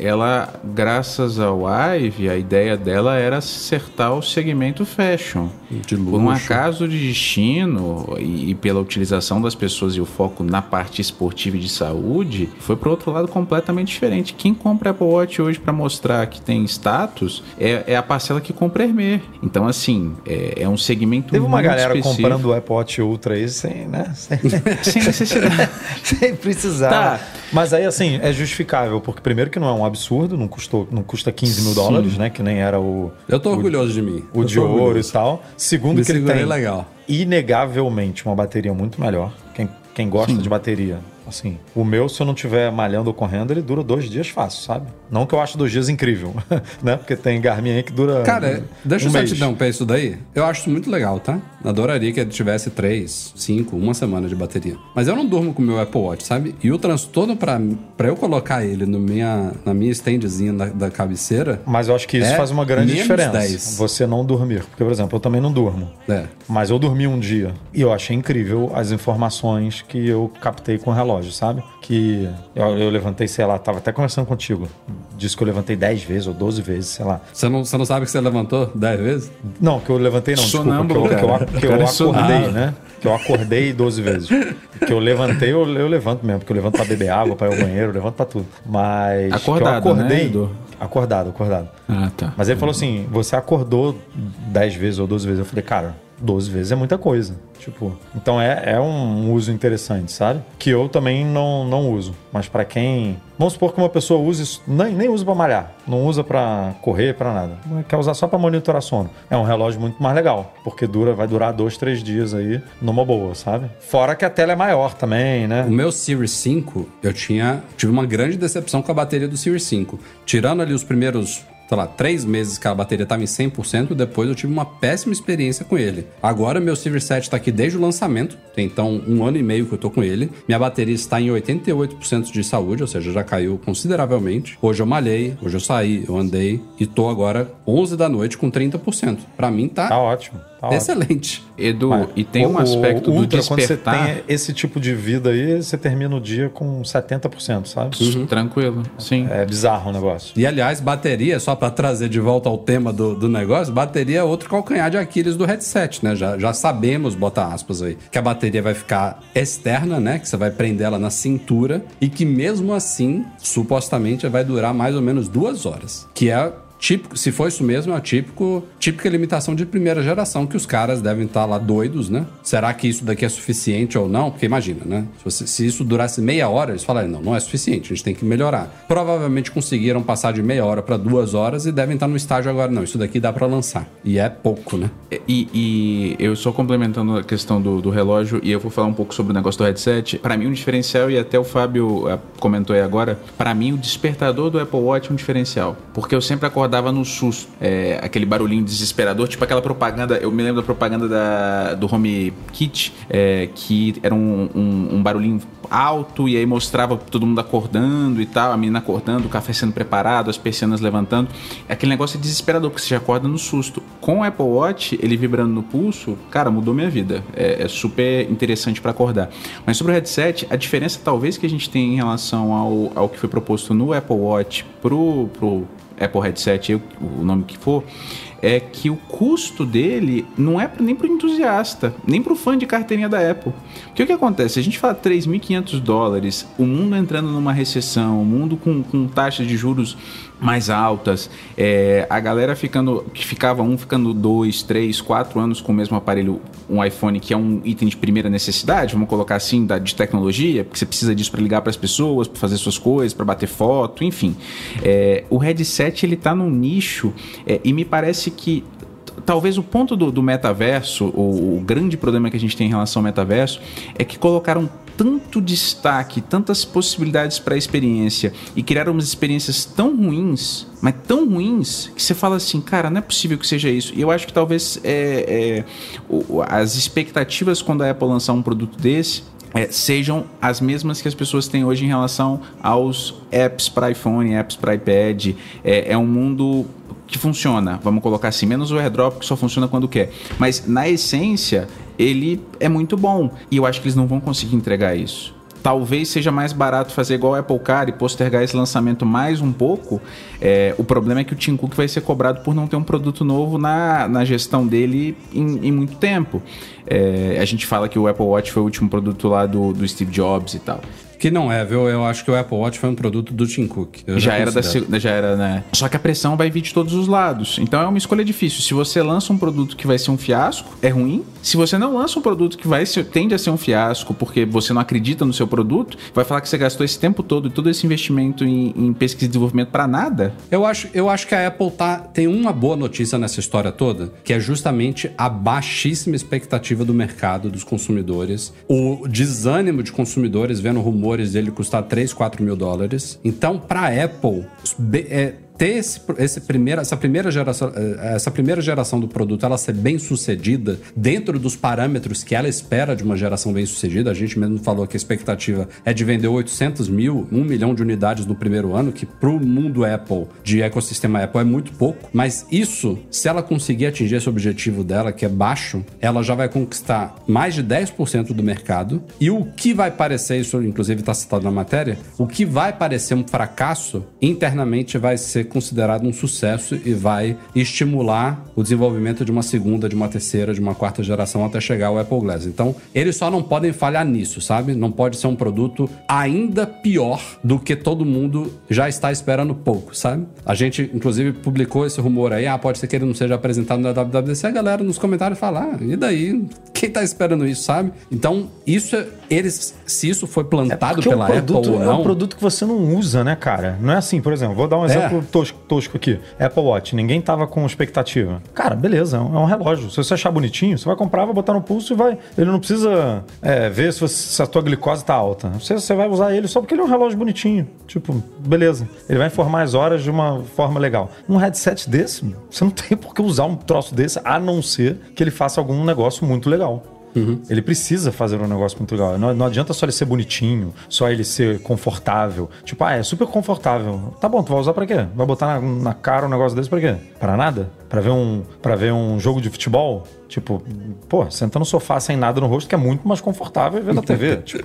ela, graças ao Ive, a ideia dela era acertar o segmento fashion. De Por um luxo. acaso de destino e, e pela utilização das pessoas e o foco na parte esportiva e de saúde, foi para outro lado completamente diferente. Quem compra Apple Watch hoje para mostrar que tem status é, é a parcela que compra Hermès. Então, assim, é, é um segmento Teve uma galera específico. comprando o Apple Watch Ultra aí sem, né? Sem, Sem necessidade. sem precisar. Tá. Mas aí, assim, é justificável, porque primeiro que não é um absurdo, não, custou, não custa 15 mil dólares, né? Que nem era o, Eu tô orgulhoso de mim. o Eu de ouro orgulhoso. e tal. Segundo que ele tem legal. inegavelmente uma bateria muito melhor. Quem, quem gosta de bateria, assim, o meu, se eu não tiver malhando ou correndo, ele dura dois dias fácil, sabe? Não que eu acho dois dias incrível, né? Porque tem Garmin aí que dura. Cara, deixa um eu só mês. te dar um pé isso daí. Eu acho isso muito legal, tá? Adoraria que ele tivesse três, cinco, uma semana de bateria. Mas eu não durmo com o meu Apple Watch, sabe? E o transtorno pra, pra eu colocar ele no minha, na minha standzinha da, da cabeceira. Mas eu acho que isso É faz uma grande diferença. 10. Você não dormir. Porque, por exemplo, eu também não durmo. É. Mas eu dormi um dia e eu achei incrível as informações que eu captei com o relógio, sabe? Que eu, eu levantei, sei lá, tava até conversando contigo. Disse que eu levantei 10 vezes ou 12 vezes, sei lá. Você não, você não sabe que você levantou 10 vezes? Não, que eu levantei não, desculpa. Que Sonâmbulo, eu, que eu, que eu é acordei, sonâmbulo. né? Que eu acordei 12 vezes. Que eu levantei, eu, eu levanto mesmo. Porque eu levanto pra beber água, pra ir ao banheiro, eu levanto pra tudo. Mas Acordado, que eu acordei... né, Edu? Acordado, acordado. Ah, tá. Mas ele falou assim: você acordou 10 vezes ou 12 vezes. Eu falei, cara, 12 vezes é muita coisa. Tipo, então é, é um uso interessante, sabe? Que eu também não, não uso. Mas pra quem. Vamos supor que uma pessoa use isso, nem, nem usa pra malhar, não usa pra correr, pra nada. Quer usar só pra monitorar sono. É um relógio muito mais legal, porque dura, vai durar dois, três dias aí numa boa, sabe? Fora que a tela é maior também, né? O meu Series 5, eu tinha. Tive uma grande decepção com a bateria do Series 5. Tirando ali os primeiros, sei lá, três meses que a bateria estava em 100%, depois eu tive uma péssima experiência com ele. Agora meu Series 7 tá aqui desde o lançamento, tem então um ano e meio que eu tô com ele. Minha bateria está em 88% de saúde, ou seja, já caiu consideravelmente. Hoje eu malhei, hoje eu saí, eu andei e tô agora 11 da noite com 30%. Pra mim tá, Tá ótimo. Tá excelente. Edu, Mas e tem o- um aspecto o do Ultra, Quando despertar. você tem esse tipo de vida aí, você termina o dia com 70%, sabe? Tranquilo, sim. É bizarro o negócio. E aliás, bateria, só pra trazer de volta ao tema do, do negócio, bateria é outro calcanhar de Aquiles do headset, né? Já, já sabemos, bota aspas aí, que a bateria vai ficar externa, né? Que você vai prender ela na cintura e que mesmo assim, supostamente, vai durar mais ou menos duas horas. Que é típico, se for isso mesmo, é típico, típica limitação de primeira geração que os caras devem estar lá doidos, né? Será que isso daqui é suficiente ou não? Porque imagina, né? Se, você- se isso durasse meia hora, eles falariam, não, não é suficiente, a gente tem que melhorar. Provavelmente conseguiram passar de meia hora para duas horas e devem estar no estágio agora, não, isso daqui dá para lançar. E é pouco, né? E, e eu só complementando a questão do, do relógio, e eu vou falar um pouco sobre o negócio do headset. Para mim, um diferencial, e até o Fábio ah, comentou aí agora, para mim, o despertador do Apple Watch é um diferencial. Porque eu sempre acordava no susto. É, aquele barulhinho desesperador, tipo aquela propaganda. Eu me lembro da propaganda da, do Home Kit, é, que era um, um- um barulhinho alto, e aí mostrava todo mundo acordando e tal, a menina acordando, o café sendo preparado, as persianas levantando. Aquele negócio é desesperador, porque você já acorda no susto. Com o Apple Watch, ele vibrando no pulso, cara, mudou minha vida. É, é super interessante para acordar. Mas sobre o headset, a diferença talvez que a gente tem em relação ao, ao que foi proposto no Apple Watch pro, pro Apple Headset, o nome que for, é que o custo dele não é nem para o entusiasta, nem para o fã de carteirinha da Apple. Porque o que acontece? A gente fala 3.500 dólares, o mundo entrando numa recessão, o mundo com, com taxas de juros mais altas, é, a galera ficando que ficava um ficando dois, três, quatro anos com o mesmo aparelho, um iPhone que é um item de primeira necessidade, vamos colocar assim, da, de tecnologia, porque você precisa disso para ligar para as pessoas, para fazer suas coisas, para bater foto, enfim. É, o headset ele tá num nicho é, e me parece que talvez o ponto do, do metaverso, o, o grande problema que a gente tem em relação ao metaverso, é que colocaram tanto destaque, tantas possibilidades para a experiência e criaram umas experiências tão ruins, mas tão ruins, que você fala assim, cara, não é possível que seja isso. E eu acho que talvez é, é, as expectativas quando a Apple lançar um produto desse é, sejam as mesmas que as pessoas têm hoje em relação aos apps para iPhone, apps para iPad. É, é um mundo que funciona, vamos colocar assim, menos o airdrop que só funciona quando quer. Mas na essência, ele é muito bom. E eu acho que eles não vão conseguir entregar isso. Talvez seja mais barato fazer igual o Apple Car e postergar esse lançamento mais um pouco. É, o problema é que o Tim Cook vai ser cobrado por não ter um produto novo na, na gestão dele em, em muito tempo. É, a gente fala que o Apple Watch foi o último produto lá do, do Steve Jobs e tal. Que não é, viu? Eu acho que o Apple Watch foi um produto do Tim Cook. Eu já era da já era, né? Só que a pressão vai vir de todos os lados. Então é uma escolha difícil. Se você lança um produto que vai ser um fiasco, é ruim. Se você não lança um produto que vai ser, tende a ser um fiasco porque você não acredita no seu produto, vai falar que você gastou esse tempo todo e todo esse investimento em, em pesquisa e desenvolvimento pra nada. Eu acho, eu acho que a Apple tá, tem uma boa notícia nessa história toda, que é justamente a baixíssima expectativa do mercado, dos consumidores, o desânimo de consumidores vendo rumores dele custar 3, 4 mil dólares. Então, para Apple, é, ter esse, esse essa, primeira geração, eh, essa primeira geração do produto ela ser bem sucedida dentro dos parâmetros que ela espera de uma geração bem sucedida, a gente mesmo falou que a expectativa é de vender 800 mil, 1 milhão de unidades no primeiro ano, que pro mundo Apple, de ecossistema Apple, é muito pouco. Mas isso, se ela conseguir atingir esse objetivo dela, que é baixo, ela já vai conquistar mais de 10% do mercado. E o que vai parecer, isso inclusive está citado na matéria, o que vai parecer um fracasso, internamente vai ser considerado um sucesso e vai estimular o desenvolvimento de uma segunda, de uma terceira, de uma quarta geração até chegar ao Apple Glass. Então, eles só não podem falhar nisso, sabe? Não pode ser um produto ainda pior do que todo mundo já está esperando pouco, sabe? A gente, inclusive, publicou esse rumor aí, ah, pode ser que ele não seja apresentado na WWDC, a galera nos comentários fala, ah, e daí? Quem tá esperando isso, sabe? Então, isso, é- eles, se isso foi plantado Porque pela produto Apple ou é não... um produto que você não usa, né, cara? Não é assim, por exemplo, vou dar um exemplo tosco, tosco aqui. Apple Watch, ninguém tava com expectativa. Cara, beleza, é um, é um relógio. Se você achar bonitinho, você vai comprar, vai botar no pulso e vai. Ele não precisa é, ver se, você- se a tua glicose tá alta. Você, você vai usar ele só porque ele é um relógio bonitinho. Tipo, beleza. Ele vai informar as horas de uma forma legal. Um headset desse, você não tem por que usar um troço desse, a não ser que ele faça algum negócio muito legal. Ele precisa fazer um negócio muito legal. Não, não adianta só ele ser bonitinho, só ele ser confortável. Tipo, ah, é super confortável. Tá bom, tu vai usar pra quê? Vai botar na, na cara um negócio desse pra quê? Pra nada? Pra ver um, pra ver um jogo de futebol? Tipo, pô, senta no sofá sem nada no rosto, que é muito mais confortável ver na TV. tipo,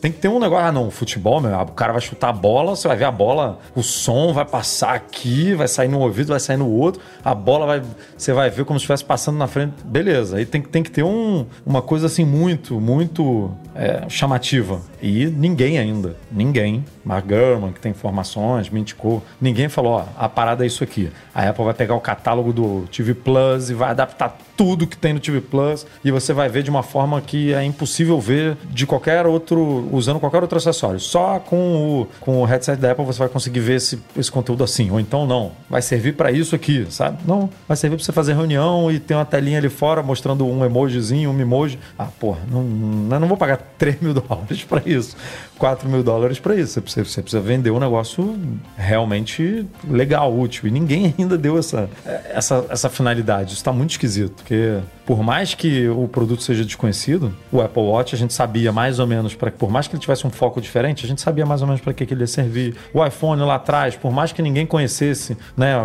tem que ter um negócio. Ah, não, futebol, meu, o cara vai chutar a bola, você vai ver a bola, o som vai passar aqui, vai sair no ouvido, vai sair no outro, a bola vai. Você vai ver como se estivesse passando na frente. Beleza. Aí tem, tem que ter um, uma coisa assim muito, muito é, chamativa. E ninguém ainda, ninguém, Mark Gurman, que tem informações, me indicou, ninguém falou, ó, a parada é isso aqui. A Apple vai pegar o catálogo do TV Plus e vai adaptar tudo que tem no TV Plus e você vai ver de uma forma que é impossível ver de qualquer outro, usando qualquer outro acessório. Só com o, com o headset da Apple você vai conseguir ver esse, esse conteúdo assim. Ou então não, vai servir para isso aqui, sabe? Não, vai servir para você fazer reunião e ter uma telinha ali fora mostrando um emojizinho, um emoji. Ah, porra, não, não, não vou pagar 3 mil dólares para isso, 4 mil dólares para isso. Você precisa, você precisa vender um negócio realmente legal, útil. E ninguém ainda deu essa, essa, essa finalidade. Isso está muito esquisito, porque por mais que o produto seja desconhecido, o Apple Watch a gente sabia mais ou menos para por mais que ele tivesse um foco diferente, a gente sabia mais ou menos para que, que ele ia servir. O iPhone lá atrás, por mais que ninguém conhecesse, né,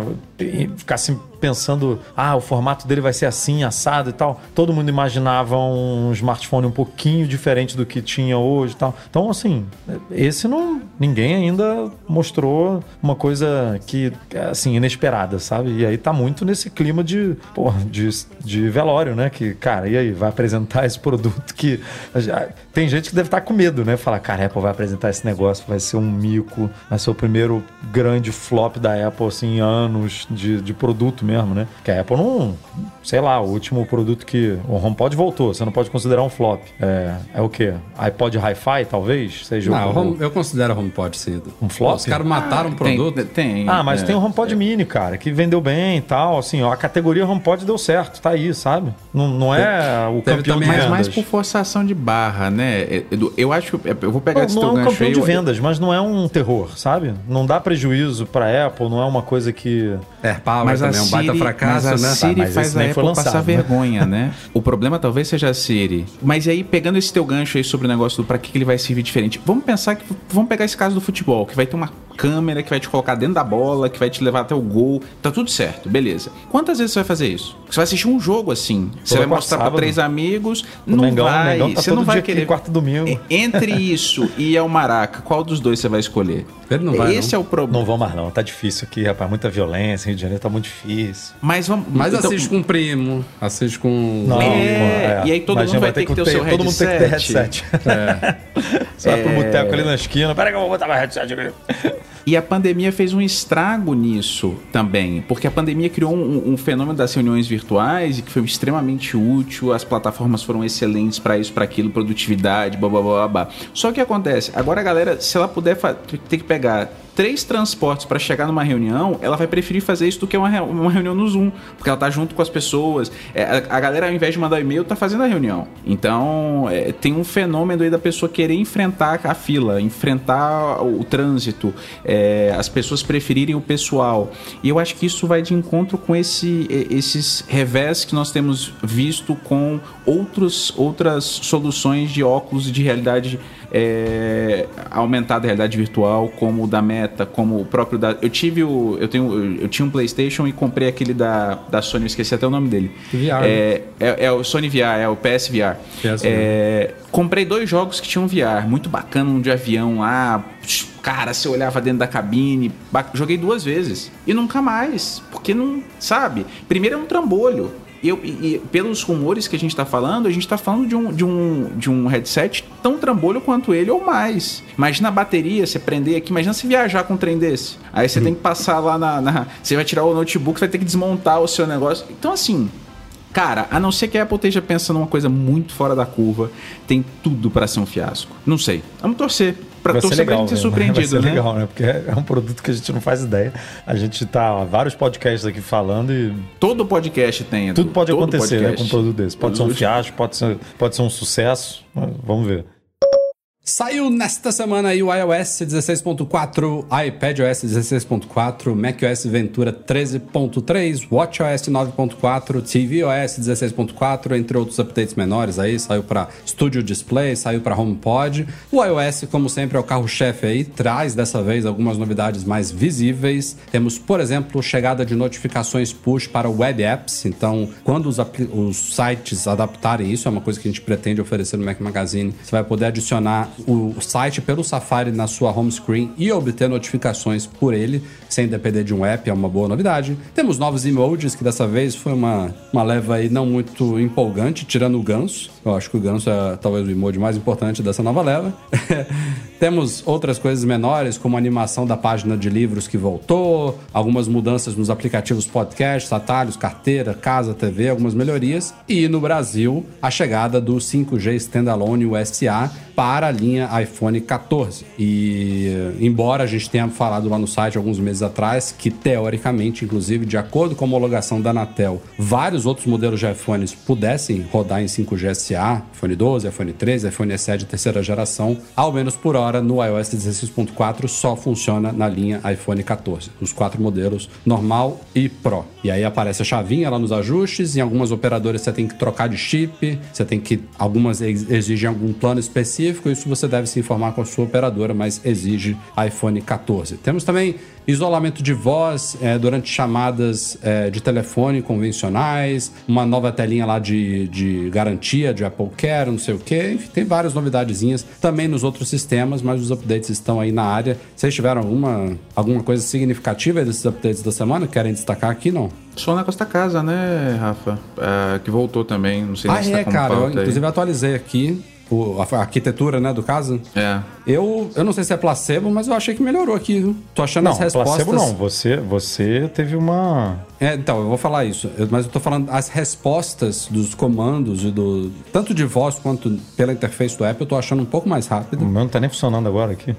ficasse pensando, ah, o formato dele vai ser assim, assado e tal. Todo mundo imaginava um smartphone um pouquinho diferente do que tinha hoje e tal. Então, assim, esse não. Ninguém ainda mostrou uma coisa que, assim, inesperada, sabe? E aí tá muito nesse clima de, porra, de, de velório, né? Que, cara, e aí, vai apresentar esse produto que. Já, tem gente que deve estar com medo, né? Falar, cara, a Apple vai apresentar esse negócio, vai ser um mico, vai ser o primeiro grande flop da Apple, assim, anos de, de produto mesmo mesmo, né? Que a Apple não, sei lá, o último produto que o HomePod voltou, você não pode considerar um flop. É, é o quê? iPod Hi-Fi, talvez? Seja Não, o- Home- eu considero o HomePod sim. Um flop? Os caras mataram o Tem- produto. Tem. Ah, mas é, tem o HomePod Mini, cara, que vendeu bem e tal. Assim, ó, a categoria HomePod deu certo, tá aí, sabe? Não, não é o Teve campeão de também- Mas vendas. mais por forçação de barra, né? Edu? Eu acho. Eu vou pegar Não, esse não teu é um campeão aí. de eu- vendas, mas não é um terror, sabe? Não dá prejuízo pra Apple, não é uma coisa que. AirPower Mas a também é um baita fracasso, mas a né? Siri Tá, mas faz a Apple lançado, passar né? vergonha, né? O problema talvez seja a Siri. Mas aí, pegando esse teu gancho aí sobre o negócio do pra que que ele vai servir diferente, vamos pensar que. Vamos pegar esse caso do futebol, que vai ter uma câmera que vai te colocar dentro da bola, que vai te levar até o gol. Tá tudo certo, beleza. Quantas vezes você vai fazer isso? Você vai assistir um jogo assim. Você vai mostrar pra sábado. três amigos. O não Mengão- vai. Mengão tá você todo não vai querer. quarta e domingo. Entre isso e o Maraca, qual dos dois você vai escolher? Ele não vai, Esse não. é o problema. Não vou mais, não. Tá difícil aqui, rapaz. Muita violência. Rio de Janeiro tá muito difícil. Mas vamos. Mas então- assiste com o primo, assiste com. Não, É, pô, e aí todo Imagina, mundo vai ter que ter o seu Todo mundo tem que ter headset. headset. Você vai pro boteco ali na esquina. Pera que eu vou botar meu headset aqui. E a pandemia fez um estrago nisso também, porque a pandemia criou um, um fenômeno das reuniões virtuais e que foi extremamente útil, as plataformas foram excelentes para isso, para aquilo, produtividade, blá blá blá blá. Só que acontece? Agora a galera, se ela puder ter que pegar três transportes para chegar numa reunião, ela vai preferir fazer isso do que uma, uma reunião no Zoom, porque ela tá junto com as pessoas. É, a, a galera, ao invés de mandar e-mail, tá fazendo a reunião. Então, é, tem um fenômeno aí da pessoa querer enfrentar a fila, enfrentar o, o trânsito, é, as pessoas preferirem o pessoal. E eu acho que isso vai de encontro com esse, esses revés que nós temos visto com outros, outras soluções de óculos de realidade é, aumentada, realidade virtual, como o da Meta, como o próprio da. Eu tive o. Eu, tenho, eu, tinha um PlayStation e comprei aquele da, da Sony, eu esqueci até o nome dele. VR, É, é, é o Sony VR, é o PSVR. PSVR. É, comprei dois jogos que tinham VR, muito bacana, um de avião lá. Cara, você olhava dentro da cabine. Joguei duas vezes. E nunca mais. Porque não. Sabe? Primeiro é um trambolho. E, eu- e- e pelos rumores que a gente tá falando, a gente tá falando de um, de, um, de um headset tão trambolho quanto ele ou mais. Imagina a bateria, você prender aqui, imagina se viajar com um trem desse. Aí você tem que passar lá na, na- Você vai tirar o notebook, vai ter que desmontar o seu negócio. Então, assim, Cara, a não ser que a Apple esteja pensando uma coisa muito fora da curva, tem tudo pra ser um fiasco. Não sei. Vamos torcer. Pra ser pra legal, ser né? Vai surpreendido, ser né? legal, né? Porque é um produto que a gente não faz ideia. A gente tá há vários podcasts aqui falando e Todo podcast tem. Tudo pode Todo acontecer né, com um produto desse. Pode ser um fiasco, pode ser, pode ser um sucesso. mas Vamos ver. Saiu nesta semana aí o iOS 16.4, iPadOS 16.4, macOS Ventura 13.3, WatchOS 9.4, tvOS 16.4, entre outros updates menores aí, saiu para Studio Display, saiu para HomePod. O iOS, como sempre, é o carro-chefe aí, traz dessa vez algumas novidades mais visíveis. Temos, por exemplo, chegada de notificações push para web apps, então quando os, os sites adaptarem isso, é uma coisa que a gente pretende oferecer no Mac Magazine, você vai poder adicionar o site pelo Safari na sua home screen e obter notificações por ele, sem depender de um app, é uma boa novidade. Temos novos emojis, que dessa vez foi uma, uma leva aí não muito empolgante, tirando o ganso. Eu acho que o ganso é talvez o emoji mais importante dessa nova leva. Temos outras coisas menores, como a animação da página de livros que voltou, algumas mudanças nos aplicativos podcasts, atalhos, carteira, casa, TV, algumas melhorias. E no Brasil, a chegada do 5G Standalone USA para a linha iPhone 14. E embora a gente tenha falado lá no site alguns meses atrás que teoricamente, inclusive, de acordo com a homologação da Anatel, vários outros modelos de iPhones pudessem rodar em 5G SA, iPhone 12, iPhone 13, iPhone SE de terceira geração, ao menos por hora no iOS 16.4 só funciona na linha iPhone 14, os quatro modelos normal e Pro. E aí aparece a chavinha lá nos ajustes, em algumas operadoras você tem que trocar de chip, você tem que algumas ex- exigem algum plano específico, isso você deve se informar com a sua operadora, mas exige iPhone 14. Temos também isolamento de voz eh, durante chamadas eh, de telefone convencionais, uma nova telinha lá de, de garantia de Apple Care, não sei o que, enfim, tem várias novidadezinhas também nos outros sistemas, mas os updates estão aí na área. Vocês tiveram alguma, alguma coisa significativa desses updates da semana? Querem destacar aqui, não? Só na Costa Casa, né, Rafa? Ah, que voltou também. Não sei Ah, se é, tá cara. Eu, inclusive, atualizei aqui. O- a, a arquitetura, né, do caso. É. Eu, eu não sei se é placebo, mas eu achei que melhorou aqui. viu? Tô achando Não, as respostas. placebo não. Você, você teve uma. É, então, eu vou falar isso. Eu- mas eu tô falando as respostas dos comandos e do. Tanto de voz quanto pela interface do app, eu tô achando um pouco mais O rápido. meu não tá nem funcionando agora aqui.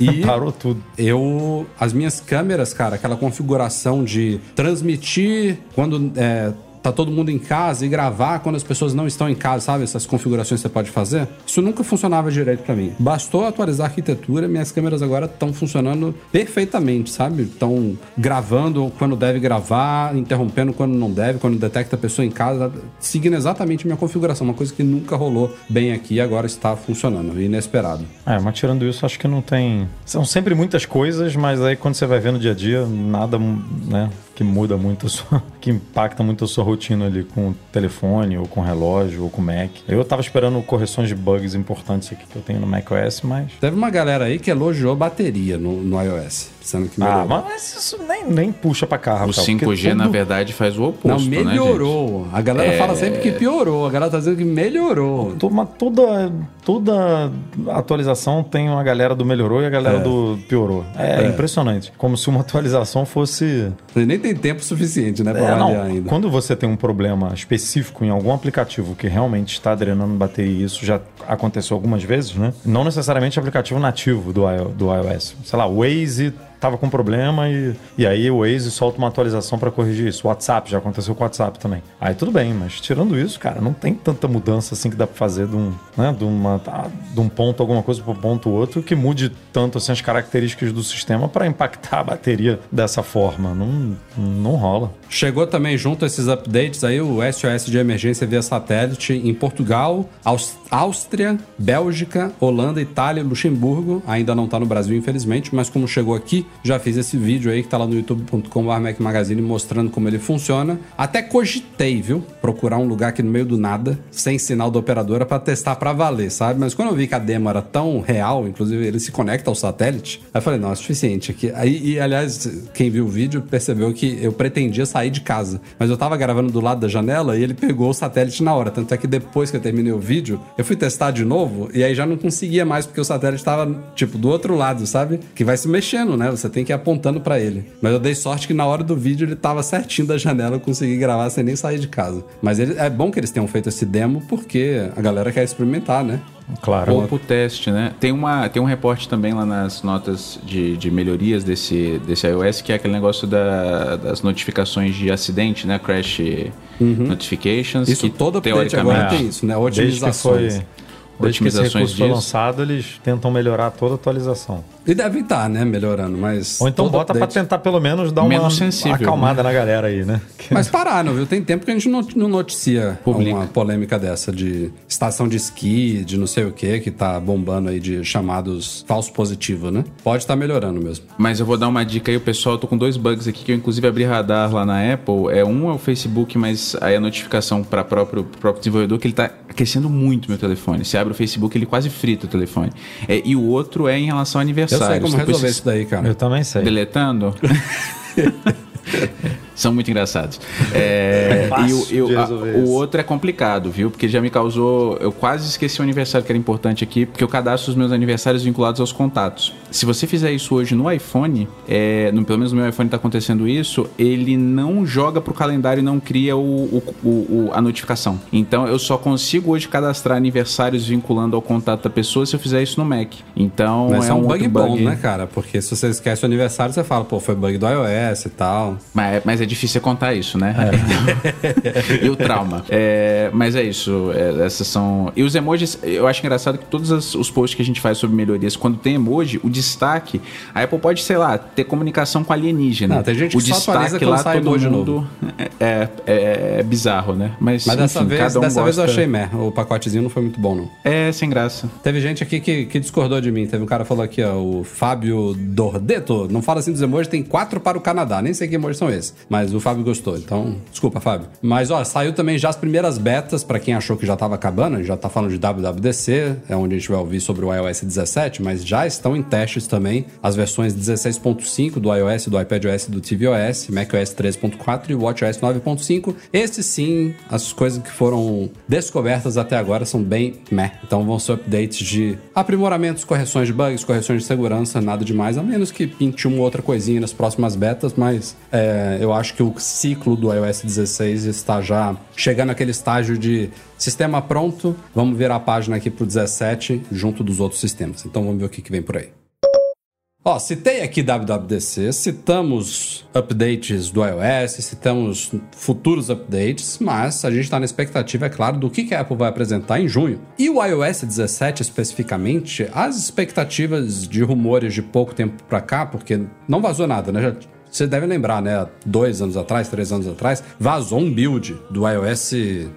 E- Parou tudo. Eu. As minhas câmeras, cara, aquela configuração de transmitir quando. É, Tá todo mundo em casa e gravar quando as pessoas não estão em casa, sabe? Essas configurações que você pode fazer. Isso nunca funcionava direito pra mim. Bastou atualizar a arquitetura, minhas câmeras agora estão funcionando perfeitamente, sabe? Estão gravando quando deve gravar, interrompendo quando não deve, quando detecta a pessoa em casa, seguindo exatamente minha configuração. Uma coisa que nunca rolou bem aqui e agora está funcionando. Inesperado. É, mas tirando isso, acho que não tem. São sempre muitas coisas, mas aí quando você vai ver no dia a dia, nada, né, que muda muito sua. que impacta muito a sua rotina ali com o telefone, ou com o relógio, ou com o Mac. Eu tava esperando correções de bugs importantes aqui que eu tenho no macOS, mas. Teve uma galera aí que elogiou bateria no, no iOS, sendo que Ah, melhorou. mas isso nem, nem puxa pra cá, O Rafael. 5G, porque na verdade, faz o Não, oposto, né, gente? melhorou. a galera fala sempre que piorou. A galera tá dizendo que melhorou. Mas toda, toda atualização tem uma galera do melhorou e a galera do piorou. É, impressionante. Como se uma atualização fosse. Você nem tem tempo suficiente, né, pra É, avaliar não, ainda. quando você tem um problema específico em algum aplicativo que realmente está drenando bateria, e isso já aconteceu algumas vezes, né? Não necessariamente aplicativo nativo do, do iOS. Sei lá, Waze tava com problema e, e aí o Waze solta uma atualização para corrigir isso. O WhatsApp, já aconteceu com o WhatsApp também. Aí tudo bem, mas tirando isso, cara, não tem tanta mudança assim que dá para fazer de um, né, de, uma, ah, de um ponto alguma coisa para ponto outro que mude tanto assim as características do sistema para impactar a bateria dessa forma. Não, não rola. Chegou também junto a esses updates aí o SOS de emergência via satélite em Portugal, Aus- Áustria, Bélgica, Holanda, Itália, Luxemburgo. Ainda não tá no Brasil, infelizmente, mas como chegou aqui, já fiz esse vídeo aí que tá lá no youtube.com.br Mac Magazine mostrando como ele funciona. Até cogitei, viu? Procurar um lugar aqui no meio do nada, sem sinal da operadora, pra testar pra valer, sabe? Mas quando eu vi que a demo era tão real, inclusive ele se conecta ao satélite, aí eu falei, não, é suficiente aqui. Aí, e aliás, quem viu o vídeo percebeu que eu pretendia sair de casa, mas eu tava gravando do lado da janela e ele pegou o satélite na hora. Tanto é que depois que eu terminei o vídeo, eu fui testar de novo e aí já não conseguia mais porque o satélite tava, tipo, do outro lado, sabe? Que vai se mexendo, né? Você tem que ir apontando pra ele. Mas eu dei sorte que na hora do vídeo ele tava certinho da janela, eu consegui gravar sem nem sair de casa. Mas ele, é bom que eles tenham feito esse demo porque a galera quer experimentar, né? Claro. Ou pro teste, né? Tem, uma, tem um reporte também lá nas notas de, de melhorias desse, desse iOS, que é aquele negócio da- das notificações de acidente, né? Crash notifications. Uhum. Isso que todo update agora tem isso, né? Desde que foi, Otimizações. desde que esse Otimizações recurso foi disso. lançado, eles tentam melhorar toda a atualização. E deve estar, né? Melhorando, mas. Ou então bota pra update- tentar pelo menos dar uma Menos sensível, acalmada na galera aí, né? Mas pararam, viu? Tem tempo que a gente não, noticia Publica. uma polêmica dessa de estação de esqui, de não sei o que, que tá bombando aí de chamados falso positivo, né? Pode estar melhorando mesmo. Mas eu vou dar uma dica aí, o pessoal. Eu tô com dois bugs aqui que eu inclusive abri radar lá na Apple. É um é o Facebook, mas aí a notificação para próprio pro próprio desenvolvedor que ele tá aquecendo muito meu telefone. Você abre o Facebook, ele quase frita o telefone. É, e o outro é em relação a Eu sei como Depois resolver isso daí, cara. Eu também sei. Deletando? São muito engraçados. É, É fácil e o, de eu- a- o outro é complicado, viu? Porque já me causou. Eu quase esqueci o aniversário que era importante aqui, porque eu cadastro os meus aniversários vinculados aos contatos. Se você fizer isso hoje no iPhone, é, no, pelo menos no meu iPhone está acontecendo isso, ele não joga pro calendário e não cria o, o- o- o- a notificação. Então eu só consigo hoje cadastrar aniversários vinculando ao contato da pessoa se eu fizer isso no Mac. Então Mas é é um um bug outro bom, bug né, cara? Porque se você esquece o aniversário, você fala, pô, foi bug do iOS e tal. Mas, mas é difícil você contar isso, né? e o trauma. É, mas é isso. é, essas são. E os emojis, eu acho engraçado que todos as- os posts que a gente faz sobre melhorias, quando tem emoji, o destaque. A Apple pode, sei lá, ter comunicação com alienígena. Não, tem gente o que só atualiza destaque lá, sai todo emoji mundo. É, é- é bizarro, né? Mas, Mas dessa, enfim, vez, cada um dessa vez eu gosta- achei meh. O pacotezinho não foi muito bom, não. É, sem graça. Teve gente aqui que, que discordou de mim. Teve um cara que falou aqui, ó, o Fábio Dordeto. Não fala assim dos emojis, tem quatro para o Canadá. Nem sei que emojis são esses. Mas Mas o Fábio gostou, então desculpa, Fábio. Mas ó, saiu também já as primeiras betas, pra quem achou que já tava acabando, já tá falando de WWDC, é onde a gente vai ouvir sobre o iOS 17, mas já estão em testes também as versões 16.5 do iOS, do iPadOS do tvOS, macOS 13.4 e WatchOS 9.5. Esses sim, as coisas que foram descobertas até agora são bem meh. Então vão ser updates de aprimoramentos, correções de bugs, correções de segurança, nada demais, a menos que pinte uma outra coisinha nas próximas betas, mas é, eu acho que o ciclo do iOS 16 está já chegando naquele estágio de sistema pronto, vamos virar a página aqui pro 17 junto dos outros sistemas. Então vamos ver o que, que vem por aí. Ó, citei aqui WWDC, citamos updates do iOS, citamos futuros updates, mas a gente está na expectativa, é claro, do que que a Apple vai apresentar em junho. E o iOS 17 especificamente, as expectativas de rumores de pouco tempo pra cá, porque não vazou nada, né? Já você deve lembrar, né? Dois anos atrás, três anos atrás, vazou um build do iOS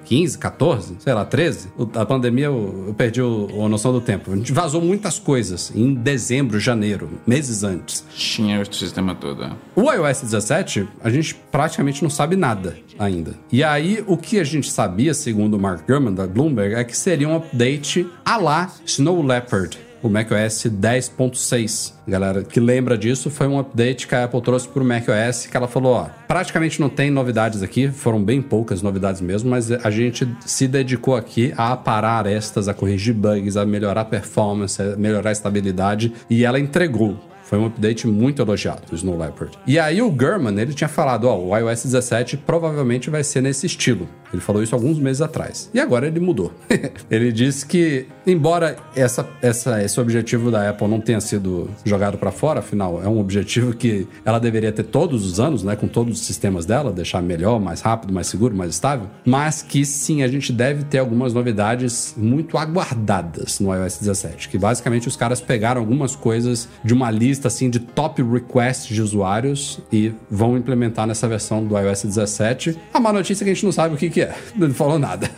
15, 14, sei lá, 13. O- A pandemia, eu, eu perdi o- a noção do tempo. A gente vazou muitas coisas em dezembro, janeiro, meses antes. Tinha o sistema todo. é. O iOS 17, a gente praticamente não sabe nada ainda. E aí, o que a gente sabia, segundo o Mark Gurman da Bloomberg, é que seria um update a lá Snow Leopard, o macOS 10.6. Galera que lembra disso, foi um update que a Apple trouxe pro macOS, que ela falou, ó, praticamente não tem novidades aqui, foram bem poucas novidades mesmo, mas a gente se dedicou aqui a parar arestas, a corrigir bugs, a melhorar a performance, a melhorar a estabilidade, e ela entregou. Foi um update muito elogiado, o Snow Leopard. E aí o Gurman, ele tinha falado, ó, o iOS 17 provavelmente vai ser nesse estilo. Ele falou isso alguns meses atrás. E agora ele mudou. ele disse que, embora essa, essa, esse objetivo da Apple não tenha sido jogado para fora, afinal, é um objetivo que ela deveria ter todos os anos, né, com todos os sistemas dela, deixar melhor, mais rápido, mais seguro, mais estável, mas que sim, a gente deve ter algumas novidades muito aguardadas no iOS 17, que basicamente os caras pegaram algumas coisas de uma lista assim de top requests de usuários e vão implementar nessa versão do iOS 17. A má notícia é que a gente não sabe o que, que é, não falou nada.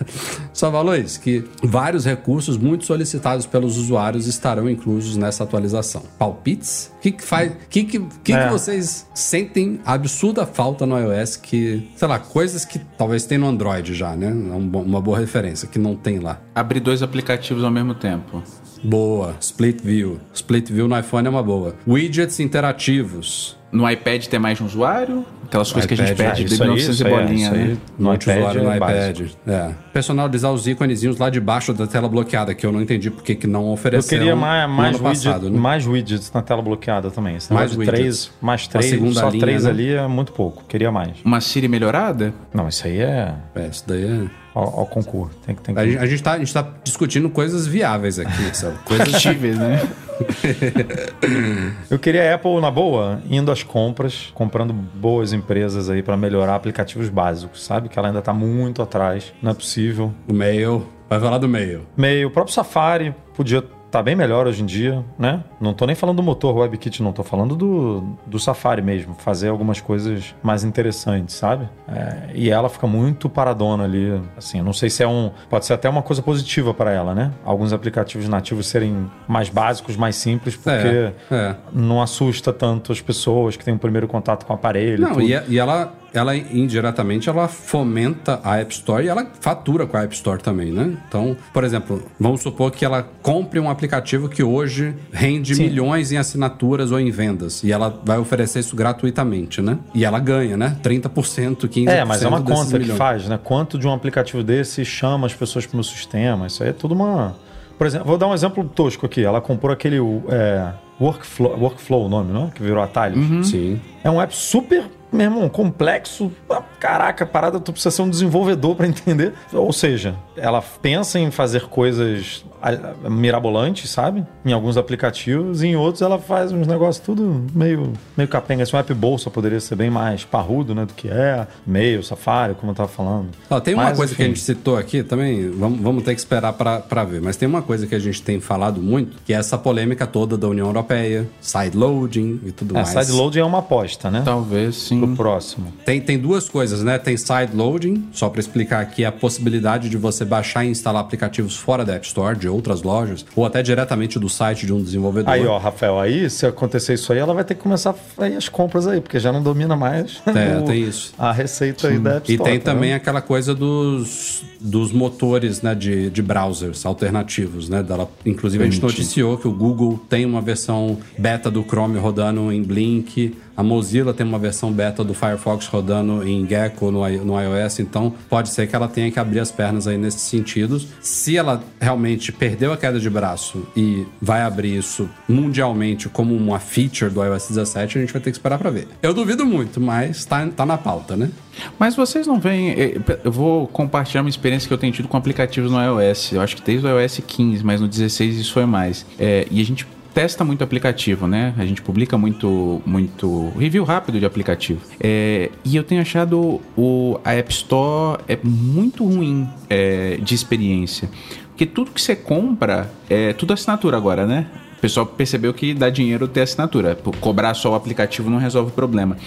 Só falou isso, que vários recursos muito solicitados pelos usuários estarão inclusos nessa atualização. Palpites? O que, que faz? O que, que, que, É. que vocês sentem absurda falta no iOS que, sei lá, coisas que talvez tem no Android já, né? É um uma boa referência, que não tem lá. Abrir dois aplicativos ao mesmo tempo. Boa. Split View. Split View no iPhone é uma boa. Widgets interativos. No iPad tem mais de um usuário? Aquelas coisas que a gente iPad, pede de isso aí, 1900 isso e aí, bolinha, aí. né? No Multiusuário iPad no é iPad. É. Personalizar os íconezinhos lá debaixo da tela bloqueada, que eu não entendi por que que não Eu ofereceram queria mais, no mais, ano widget- passado, né? mais widgets na tela bloqueada também. Esse Mais widgets. três, mais três, segunda só linha, três né? ali é muito pouco. Queria mais. Uma Siri melhorada? Não, isso aí é É, isso daí é... ao, ao concurso. Tem que, tem que... A gente, gente tá, a gente tá discutindo coisas viáveis aqui, sabe? Coisas Factíveis, né? Eu queria a Apple, na boa, indo às compras, comprando boas empresas aí pra melhorar aplicativos básicos, sabe? Que ela ainda tá muito atrás. Não é possível. O mail. Vai falar do mail. Meio, o próprio Safari podia estar bem melhor hoje em dia, né? Não tô nem falando do motor WebKit, não. Tô falando do, do Safari mesmo. Fazer algumas coisas mais interessantes, sabe? É, e ela fica muito paradona ali. Assim, não sei se é um... Pode ser até uma coisa positiva para ela, né? Alguns aplicativos nativos serem mais básicos, mais simples, porque... É, é. Não assusta tanto as pessoas que têm o primeiro contato com o aparelho. Não, e, e ela, ela indiretamente ela fomenta a App Store e ela fatura com a App Store também, né? Então, por exemplo, vamos supor que ela compre um aplicativo que hoje rende Sim. milhões em assinaturas ou em vendas e ela vai oferecer isso gratuitamente, né? E ela ganha, né? 30%, 15% É, mas é uma conta que milhões. faz, né? Quanto de um aplicativo desse chama as pessoas pro meu sistema? Isso aí é tudo uma. Por exemplo, vou dar um exemplo tosco aqui. Ela comprou aquele é, Workflow, Workflow, o nome, não? Que virou atalhos. Sim. É um app super, meu irmão, complexo. Ah, Caraca, parada, tu precisa ser um desenvolvedor pra entender. Ou seja, ela pensa em fazer coisas ah, mirabolantes, sabe? Em alguns aplicativos, e em outros ela faz uns negócios tudo meio, meio capenga. Esse um app bolsa poderia ser bem mais parrudo, né? Do que é. Meio, Safari, como eu tava falando. Ó, tem uma Mas, coisa que a enfim. gente citou aqui também, vamos, vamos ter que esperar pra pra ver, mas tem uma coisa que a gente tem falado muito, que é essa polêmica toda da União Europeia, sideloading e tudo É, mais. sideload é uma aposta, né? Talvez sim. Pro próximo. Tem, tem duas coisas, né? Tem sideloading, só para explicar aqui a possibilidade de você baixar e instalar aplicativos fora da App Store, de outras lojas, ou até diretamente do site de um desenvolvedor. Aí, ó, Rafael, aí se acontecer isso aí, ela vai ter que começar a fazer as compras aí, porque já não domina mais É, o- tem isso. a receita aí da App E Store. tem tá também vendo? aquela coisa dos, dos motores né, de, de browsers alternativos. Né, dela. Inclusive, a gente noticiou que o Google tem uma versão beta do Chrome rodando em Blink. A Mozilla tem uma versão beta do Firefox rodando em Gecko no, no iOS. Então, pode ser que ela tenha que abrir as pernas aí nesses sentidos. Se ela realmente perdeu a queda de braço e vai abrir isso mundialmente como uma feature do iOS 17, a gente vai ter que esperar pra ver. Eu duvido muito, mas tá, tá na pauta, né? Mas vocês não veem. eh, Eu vou compartilhar uma experiência que eu tenho tido com aplicativos no iOS. Eu acho que desde o iOS 15, mas no 16 isso foi mais. É, e a gente testa muito aplicativo, né? A gente publica muito, muito review rápido de aplicativo. É, e eu tenho achado o, a App Store é muito ruim é, de experiência. Porque tudo que você compra é tudo assinatura agora, né? O pessoal percebeu que dá dinheiro ter assinatura. Cobrar só o aplicativo não resolve o problema.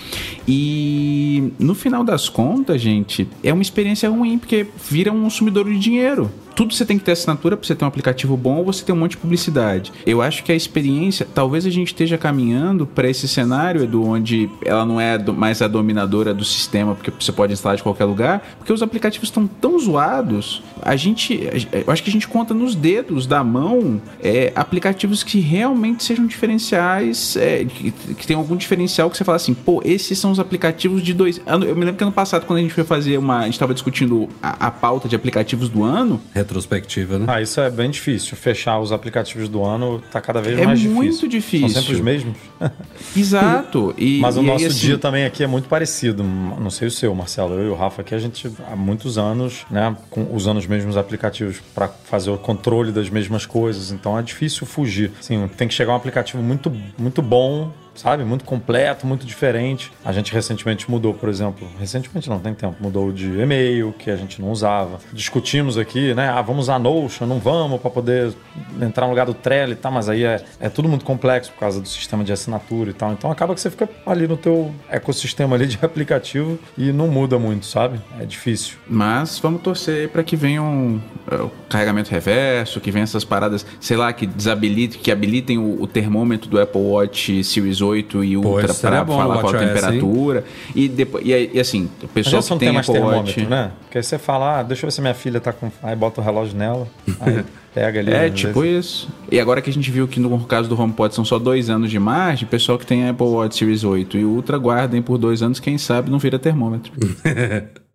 E no final das contas, gente, é uma experiência ruim, porque vira um consumidor de dinheiro. Tudo você tem que ter assinatura para você ter um aplicativo bom ou você ter um monte de publicidade. Eu acho que a experiência, talvez a gente esteja caminhando para esse cenário, Edu, onde ela não é mais a dominadora do sistema, porque você pode instalar de qualquer lugar, porque os aplicativos estão tão zoados. A gente, eu acho que a gente conta nos dedos da mão é, aplicativos que realmente sejam diferenciais, é, que, que tenham algum diferencial que você fala assim, pô, esses são os aplicativos de dois. ano- Eu me lembro que ano passado, quando a gente foi fazer uma. A gente estava discutindo a, a pauta de aplicativos do ano. Retrospectiva, né? Ah, isso é bem difícil. Fechar os aplicativos do ano tá cada vez É mais muito difícil. São sempre os mesmos. Exato. E, Mas o e nosso assim, dia também aqui é muito parecido. Não sei o seu, Marcelo. Eu e o Rafa aqui, a gente há muitos anos, né, com, usando os mesmos aplicativos para fazer o controle das mesmas coisas. Então é difícil fugir. Assim, tem que chegar um aplicativo muito, muito bom. Sabe? Muito completo, muito diferente. A gente recentemente mudou, por exemplo. Recentemente não, tem tempo. Mudou de e-mail, que a gente não usava. Discutimos aqui, né? Ah, vamos usar Notion, não vamos, para poder entrar no lugar do Trello e tal. Mas aí é, é tudo muito complexo por causa do sistema de assinatura e tal. Então acaba que você fica ali no teu ecossistema ali de aplicativo e não muda muito, sabe? É difícil. Mas vamos torcer para que venham é, o carregamento reverso, que venham essas paradas, sei lá, que desabilitem, que habilitem o, o termômetro do Apple Watch Series 8 e Ultra para falar qual a temperatura. E, depois, e, e assim, o pessoal já que tem tem mais Apple termômetro, Watch. né? Porque aí você fala, ah, deixa eu ver se minha filha tá com. Aí bota o relógio nela, aí pega ali. É, tipo vezes. isso. E agora que a gente viu que no caso do HomePod são só dois anos de margem, o pessoal que tem Apple Watch Series 8 e Ultra guardem por dois anos, quem sabe não vira termômetro.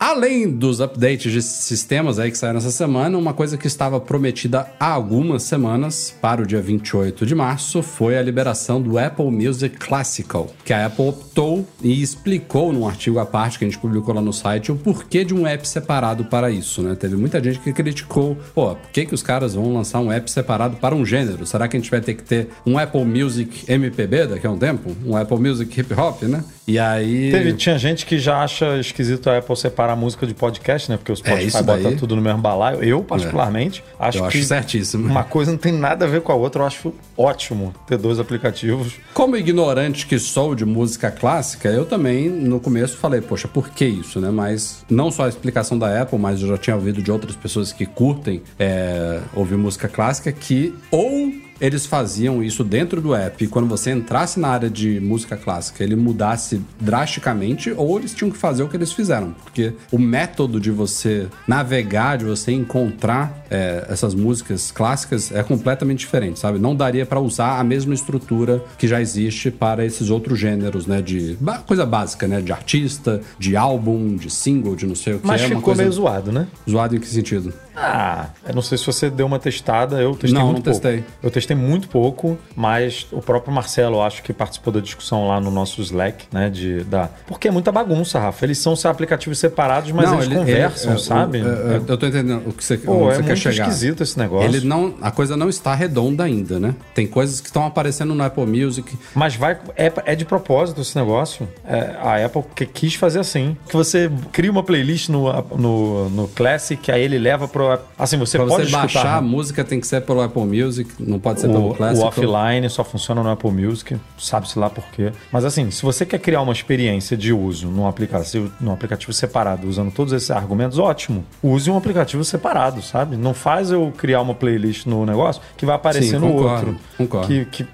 Além dos updates de sistemas aí que saíram essa semana, uma coisa que estava prometida há algumas semanas, para o dia 28 de março, foi a liberação do Apple Music Classical, que a Apple optou e explicou num artigo à parte que a gente publicou lá no site o porquê de um app separado para isso, né? Teve muita gente que criticou, pô, por que, que os caras vão lançar um app separado para um gênero? Será que a gente vai ter que ter um Apple Music MPB daqui a um tempo? Um Apple Music Hip Hop, né? E aí... Teve, tinha gente que já acha esquisito a Apple separar a música de podcast, né? Porque o Spotify É, bota tudo no mesmo balaio. Eu, particularmente, acho Eu que acho certíssimo. uma coisa não tem nada a ver com a outra. Eu acho ótimo ter dois aplicativos. Como ignorante que sou de música clássica, eu também no começo falei, poxa, por que isso, né? Mas não só a explicação da Apple, mas eu já tinha ouvido de outras pessoas que curtem é, ouvir música clássica que ou eles faziam isso dentro do app. E quando você entrasse na área de música clássica ele mudasse drasticamente ou eles tinham que fazer o que eles fizeram. Porque o método de você navegar de você encontrar é, essas músicas clássicas é completamente diferente sabe? Não daria para usar a mesma estrutura que já existe para esses outros gêneros né? De coisa básica né? De artista de álbum de single de não sei o que. Mas é ficou coisa meio zoado, né? zoado em que sentido Ah, eu não sei se você deu uma testada. Eu testei Não, muito não pouco. testei. Eu testei muito pouco, mas o próprio Marcelo, eu acho que participou da discussão lá no nosso Slack, né? De, da... Porque é muita bagunça, Rafa. Eles são aplicativos separados, mas eles ele- conversam, ele- é, sabe? o- é, é, eu tô entendendo o que você, Pô, onde é você quer muito chegar. esquisito esse negócio. Ele não, a coisa não está redonda ainda, né? Tem coisas que estão aparecendo no Apple Music. Mas vai, é, é de propósito esse negócio. É, a Apple que quis fazer assim. Que você cria uma playlist no, no, no Classic, aí ele leva para assim, você Pra pode você baixar escutar a música tem que ser pelo Apple Music, não pode ser pelo o, Classic. o offline só funciona no Apple Music, sabe-se lá por quê. Mas assim, se você quer criar uma experiência de uso num aplicativo, num aplicativo separado, usando todos esses argumentos, ótimo. Use um aplicativo separado, sabe? Não faz eu criar uma playlist no negócio que vai aparecer Sim, no concordo, outro. concordo. Que, que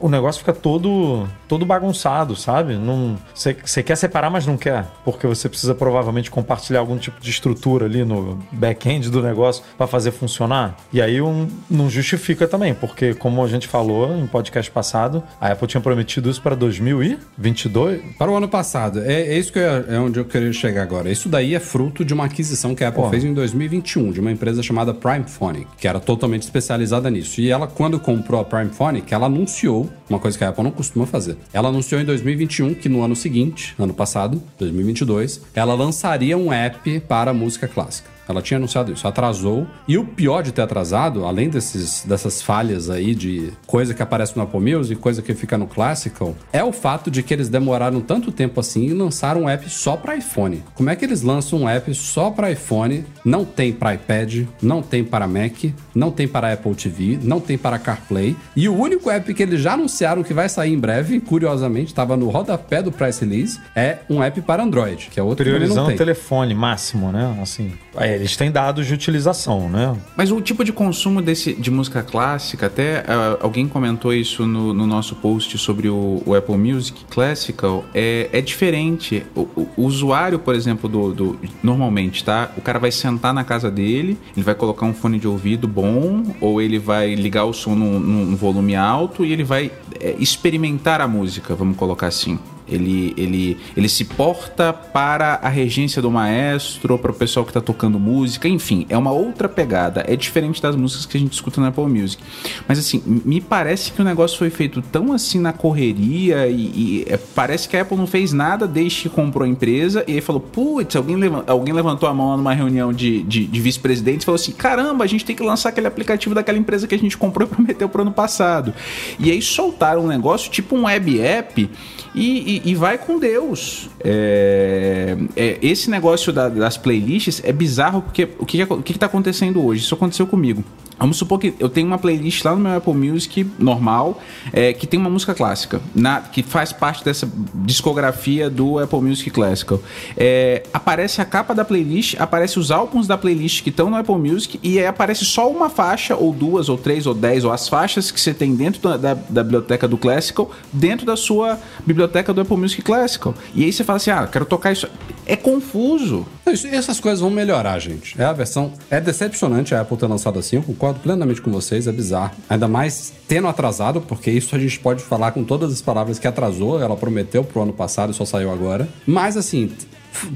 o negócio fica todo todo bagunçado, sabe? Não você quer separar, mas não quer, porque você precisa provavelmente compartilhar algum tipo de estrutura ali no back-end do negócio para fazer funcionar. E aí um, não justifica também, porque como a gente falou em podcast passado, a Apple tinha prometido isso para 2022. Para o ano passado. É, é isso que eu, é onde eu queria chegar agora. Isso daí é fruto de uma aquisição que a Apple Pô. fez em 2021, de uma empresa chamada Prime Phonic, que era totalmente especializada nisso. E ela, quando comprou a Prime Phonic, ela anunciou uma coisa que a Apple não costuma fazer. Ela anunciou em 2021 que no ano seguinte, ano passado, 2022, ela lançaria um app para música clássica. Ela tinha anunciado isso, atrasou. E o pior de ter atrasado, além desses, dessas falhas aí de coisa que aparece no Apple Music, coisa que fica no Classical, é o fato de que eles demoraram tanto tempo assim e lançaram um app só para iPhone. Como é que eles lançam um app só para iPhone? Não tem para iPad, não tem para Mac, não tem para Apple TV, não tem para CarPlay. E o único app que eles já anunciaram que vai sair em breve, curiosamente, estava no rodapé do press release, é um app para Android, que é outro que Priorizando não o tem. telefone máximo, né? Assim, é, eles têm dados de utilização, né? Mas o tipo de consumo desse, de música clássica, até ah, alguém comentou isso no, no nosso post sobre o, o Apple Music Classical, é, é diferente. O, o- o usuário, por exemplo, do, do- Normalmente, tá? O cara vai sentar na casa dele, ele vai colocar um fone de ouvido bom, ou ele vai ligar o som num, num volume alto e ele vai é, experimentar a música, vamos colocar assim. Ele, ele, ele se porta para a regência do maestro, para o pessoal que está tocando música, enfim, é uma outra pegada. É diferente das músicas que a gente escuta na Apple Music. Mas assim, me parece que o negócio foi feito tão assim na correria e, e, é, parece que a Apple não fez nada desde que comprou a empresa e aí falou: putz, alguém, alguém levantou a mão numa reunião de, de, de vice-presidentes e falou assim: caramba, a gente tem que lançar aquele aplicativo daquela empresa que a gente comprou e prometeu pro ano passado. E aí soltaram um negócio tipo um web app e, e- e vai com Deus. É, é, esse negócio da- das playlists é bizarro porque o que, o que, que tá acontecendo hoje? Isso aconteceu comigo. Vamos supor que eu tenho uma playlist lá no meu Apple Music normal é, que tem uma música clássica, na- que faz parte dessa discografia do Apple Music Classical. É, aparece a capa da playlist, aparece os álbuns da playlist que estão no Apple Music e aí aparece só uma faixa, ou duas, ou três, ou dez, ou as faixas que você tem dentro da, da- da biblioteca do Classical, dentro da sua biblioteca do Apple Music Classical. E aí você fala assim: ah, quero tocar isso. É confuso. Não, isso- essas coisas vão melhorar, gente. É a versão. É decepcionante a Apple ter lançado assim. Eu concordo plenamente com vocês, é bizarro. Ainda mais tendo atrasado, porque isso a gente pode falar com todas as palavras que atrasou. Ela prometeu pro ano passado e só saiu agora. Mas assim,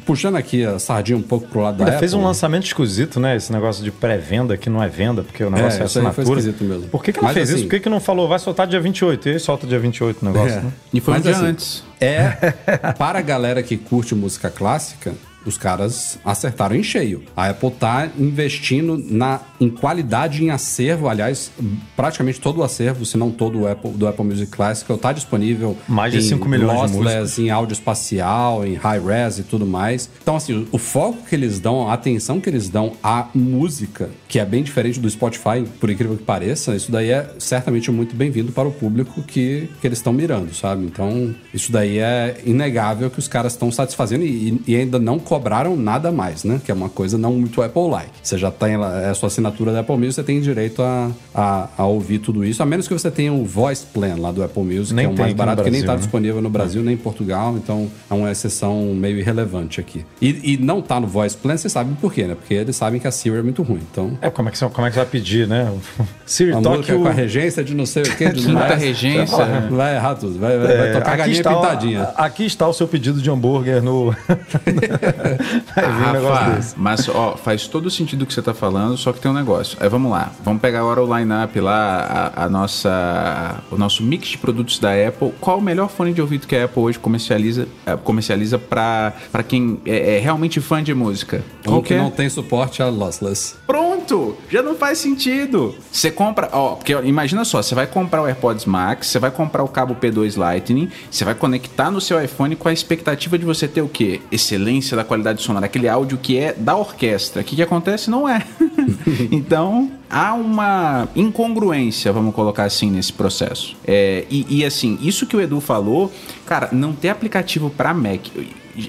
puxando aqui a sardinha um pouco pro lado da Ainda Apple. fez um lançamento esquisito, né? Esse negócio de pré-venda que não é venda, porque o negócio é, isso aí foi assinatura. esquisito mesmo. Por que, que ela Mas, fez assim- isso? Por que, que não falou, vai soltar dia 28? E aí solta dia 28 o negócio, É. né? E foi Mas, um dia assim, antes. É, para a galera que curte música clássica, os caras acertaram em cheio. A Apple tá investindo na, em qualidade em acervo, aliás, praticamente todo o acervo, se não todo o Apple, do Apple Music Classical, tá disponível Mais de em 5 milhões de lossless, em áudio espacial, em high res e tudo mais. Então, assim, o foco que eles dão, a atenção que eles dão à música, que é bem diferente do Spotify, por incrível que pareça, isso daí é certamente muito bem-vindo para o público que, que eles estão mirando, sabe? Então, isso daí é inegável que os caras estão satisfazendo e, e ainda não cobraram nada mais, né? Que é uma coisa não muito Apple-like. Você já tem é a sua assinatura da Apple Music, você tem direito a, a, a ouvir tudo isso, a menos que você tenha o Voice Plan lá do Apple Music, Nem que é o mais barato, que nem Brasil, tá né? disponível no Brasil nem em Portugal, então é uma exceção meio irrelevante aqui. E, e não tá no Voice Plan, você sabe por quê, né? Porque eles sabem que a Siri é muito ruim. Então, É, como é que você, como é que você vai pedir, né? Siri, a toque o... com a regência de não sei o que, de mais. regência. Vai errar tudo, vai, vai, vai É, tocar aqui galinha está o- pintadinha. aqui está o seu pedido de hambúrguer no... vai vir um negócio desse. mas ó, faz todo sentido o que você tá falando, só que tem um negócio. Aí vamos lá, vamos pegar agora o line-up lá, a, a nossa, o nosso mix de produtos da Apple. Qual o melhor fone de ouvido que a Apple hoje comercializa, eh, comercializa para quem é, é realmente fã de música? Qual que que é? não tem suporte a lossless. Pronto! Já não faz sentido. Você compra, ó, porque ó, imagina só, você vai comprar o AirPods Max, você vai comprar o cabo P2 Lightning, você vai conectar no seu iPhone com a expectativa de você ter o quê? Excelência da qualidade sonora, aquele áudio que é da orquestra. O que, que acontece? Não é. então, há uma incongruência, vamos colocar assim, nesse processo. É, e, e, assim, isso que o Edu falou, cara, não ter aplicativo para Mac.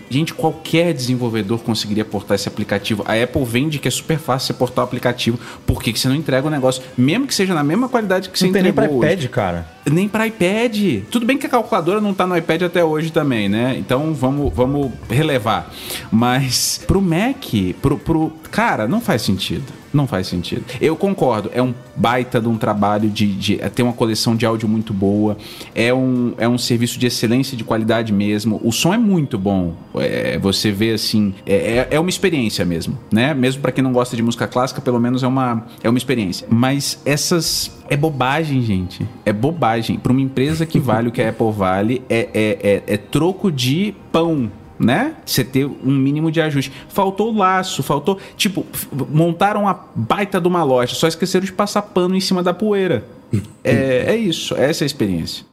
Gente, qualquer desenvolvedor conseguiria portar esse aplicativo. A Apple vende que é super fácil você portar o aplicativo. Por que, que você não entrega o negócio? Mesmo que seja na mesma qualidade que você Não tem nem entregou pra hoje. iPad, cara. Nem para iPad. Tudo bem que a calculadora não tá no iPad até hoje também, né? Então vamos, vamos relevar. Mas pro Mac, pro, pro. Cara, não faz sentido. Não faz sentido. Eu concordo, é um baita de um trabalho de, de é ter uma coleção de áudio muito boa, é um, é um serviço de excelência de qualidade mesmo. O som é muito bom. É, você vê assim, é, é- é uma experiência mesmo, né? Mesmo para quem não gosta de música clássica, pelo menos é uma, é uma experiência. Mas essas é bobagem, gente. É bobagem. Para uma empresa que vale o que a Apple vale, é, é, é, é troco de pão. Né? Você ter um mínimo de ajuste. Faltou o laço, faltou. Tipo, montaram a baita de uma loja, só esqueceram de passar pano em cima da poeira. É, é isso, essa é a experiência.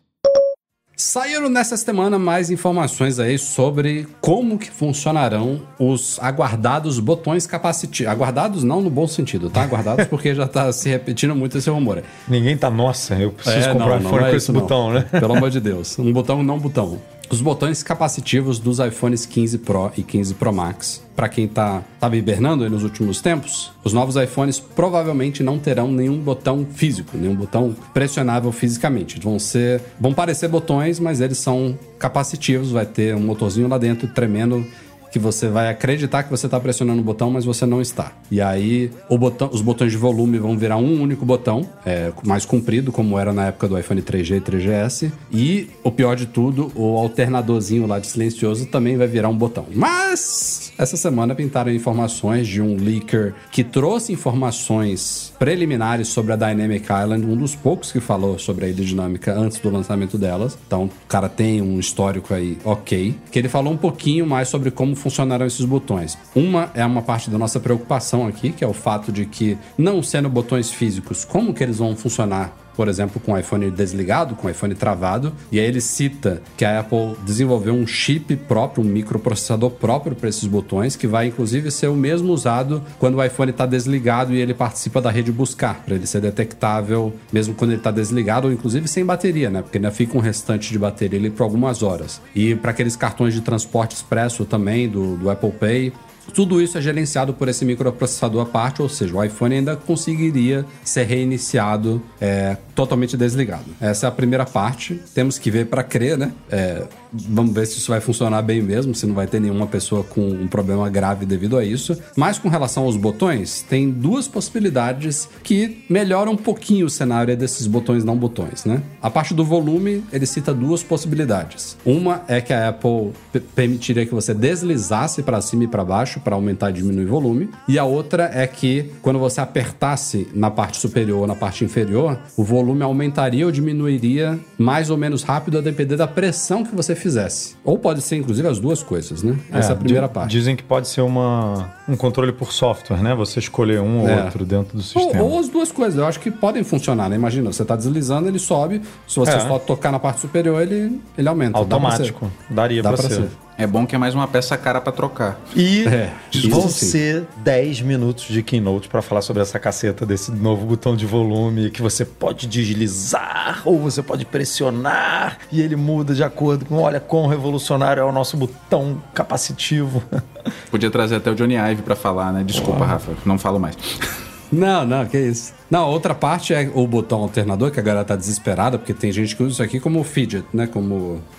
Saíram nessa semana mais informações aí sobre como que funcionarão os aguardados botões capacitivos. Aguardados não no bom sentido, tá? Aguardados porque já tá se repetindo muito esse rumor. Ninguém tá, nossa, eu preciso É, comprar um não, iPhone não é com esse não. botão, né? Pelo amor de Deus. Um botão não botão. Os botões capacitivos dos iPhones 15 Pro e 15 Pro Max. Para quem tá tava hibernando aí nos últimos tempos, os novos iPhones provavelmente não terão nenhum botão físico, nenhum botão pressionável fisicamente. Vão ser, vão parecer botões, mas eles são capacitivos, vai ter um motorzinho lá dentro tremendo que você vai acreditar que você está pressionando o botão, mas você não está. E aí botão- os botões de volume vão virar um único botão, é, mais comprido, como era na época do iPhone 3G e 3GS. E o pior de tudo, o alternadorzinho lá de silencioso também vai virar um botão. Mas essa semana pintaram informações de um leaker que trouxe informações preliminares sobre a Dynamic Island, um dos poucos que falou sobre a ilha dinâmica antes do lançamento delas. Então, o cara tem um histórico aí ok. Que ele falou um pouquinho mais sobre como funcionarão esses botões. Uma é uma parte da nossa preocupação aqui, que é o fato de que, não sendo botões físicos, como que eles vão funcionar por exemplo, com o iPhone desligado, com o iPhone travado. E aí ele cita que a Apple desenvolveu um chip próprio, um microprocessador próprio para esses botões, que vai inclusive ser o mesmo usado quando o iPhone está desligado e ele participa da rede buscar, para ele ser detectável mesmo quando ele está desligado, ou inclusive sem bateria, né? Porque ainda fica um restante de bateria ali por algumas horas. E para aqueles cartões de transporte expresso também do, do Apple Pay. Tudo isso é gerenciado por esse microprocessador à parte, ou seja, o iPhone ainda conseguiria ser reiniciado é, totalmente desligado. Essa é a primeira parte. Temos que ver para crer, né? É, vamos ver se isso vai funcionar bem mesmo, se não vai ter nenhuma pessoa com um problema grave devido a isso. Mas com relação aos botões, tem duas possibilidades que melhoram um pouquinho o cenário desses botões não botões, né? A parte do volume, ele cita duas possibilidades. Uma é que a Apple permitiria que você deslizasse para cima e para baixo para aumentar e diminuir o volume, e a outra é que quando você apertasse na parte superior ou na parte inferior, o volume aumentaria ou diminuiria mais ou menos rápido a depender da pressão que você fizesse. Ou pode ser inclusive as duas coisas, né? Essa é a primeira parte. Dizem que pode ser uma, um controle por software, né? Você escolher um É. ou outro dentro do Ou, sistema. ou as duas coisas, eu acho que podem funcionar, né? Imagina, você tá deslizando, ele sobe. Se você É. só tocar na parte superior, ele, ele aumenta. Dá Automático. ser. Daria Dá pra pra ser. ser. É bom que é mais uma peça cara pra trocar. E É, vão ser 10 minutos de keynote pra falar sobre essa caceta desse novo botão de volume que você pode deslizar ou você pode pressionar e ele muda de acordo com, olha, quão revolucionário é o nosso botão capacitivo. Podia trazer até o Johnny Ive pra falar, né? Desculpa, Rafa, não falo mais. Não, não, que isso. Não, outra parte é o botão alternador, que a galera tá desesperada, porque tem gente que usa isso aqui como fidget, né? Como.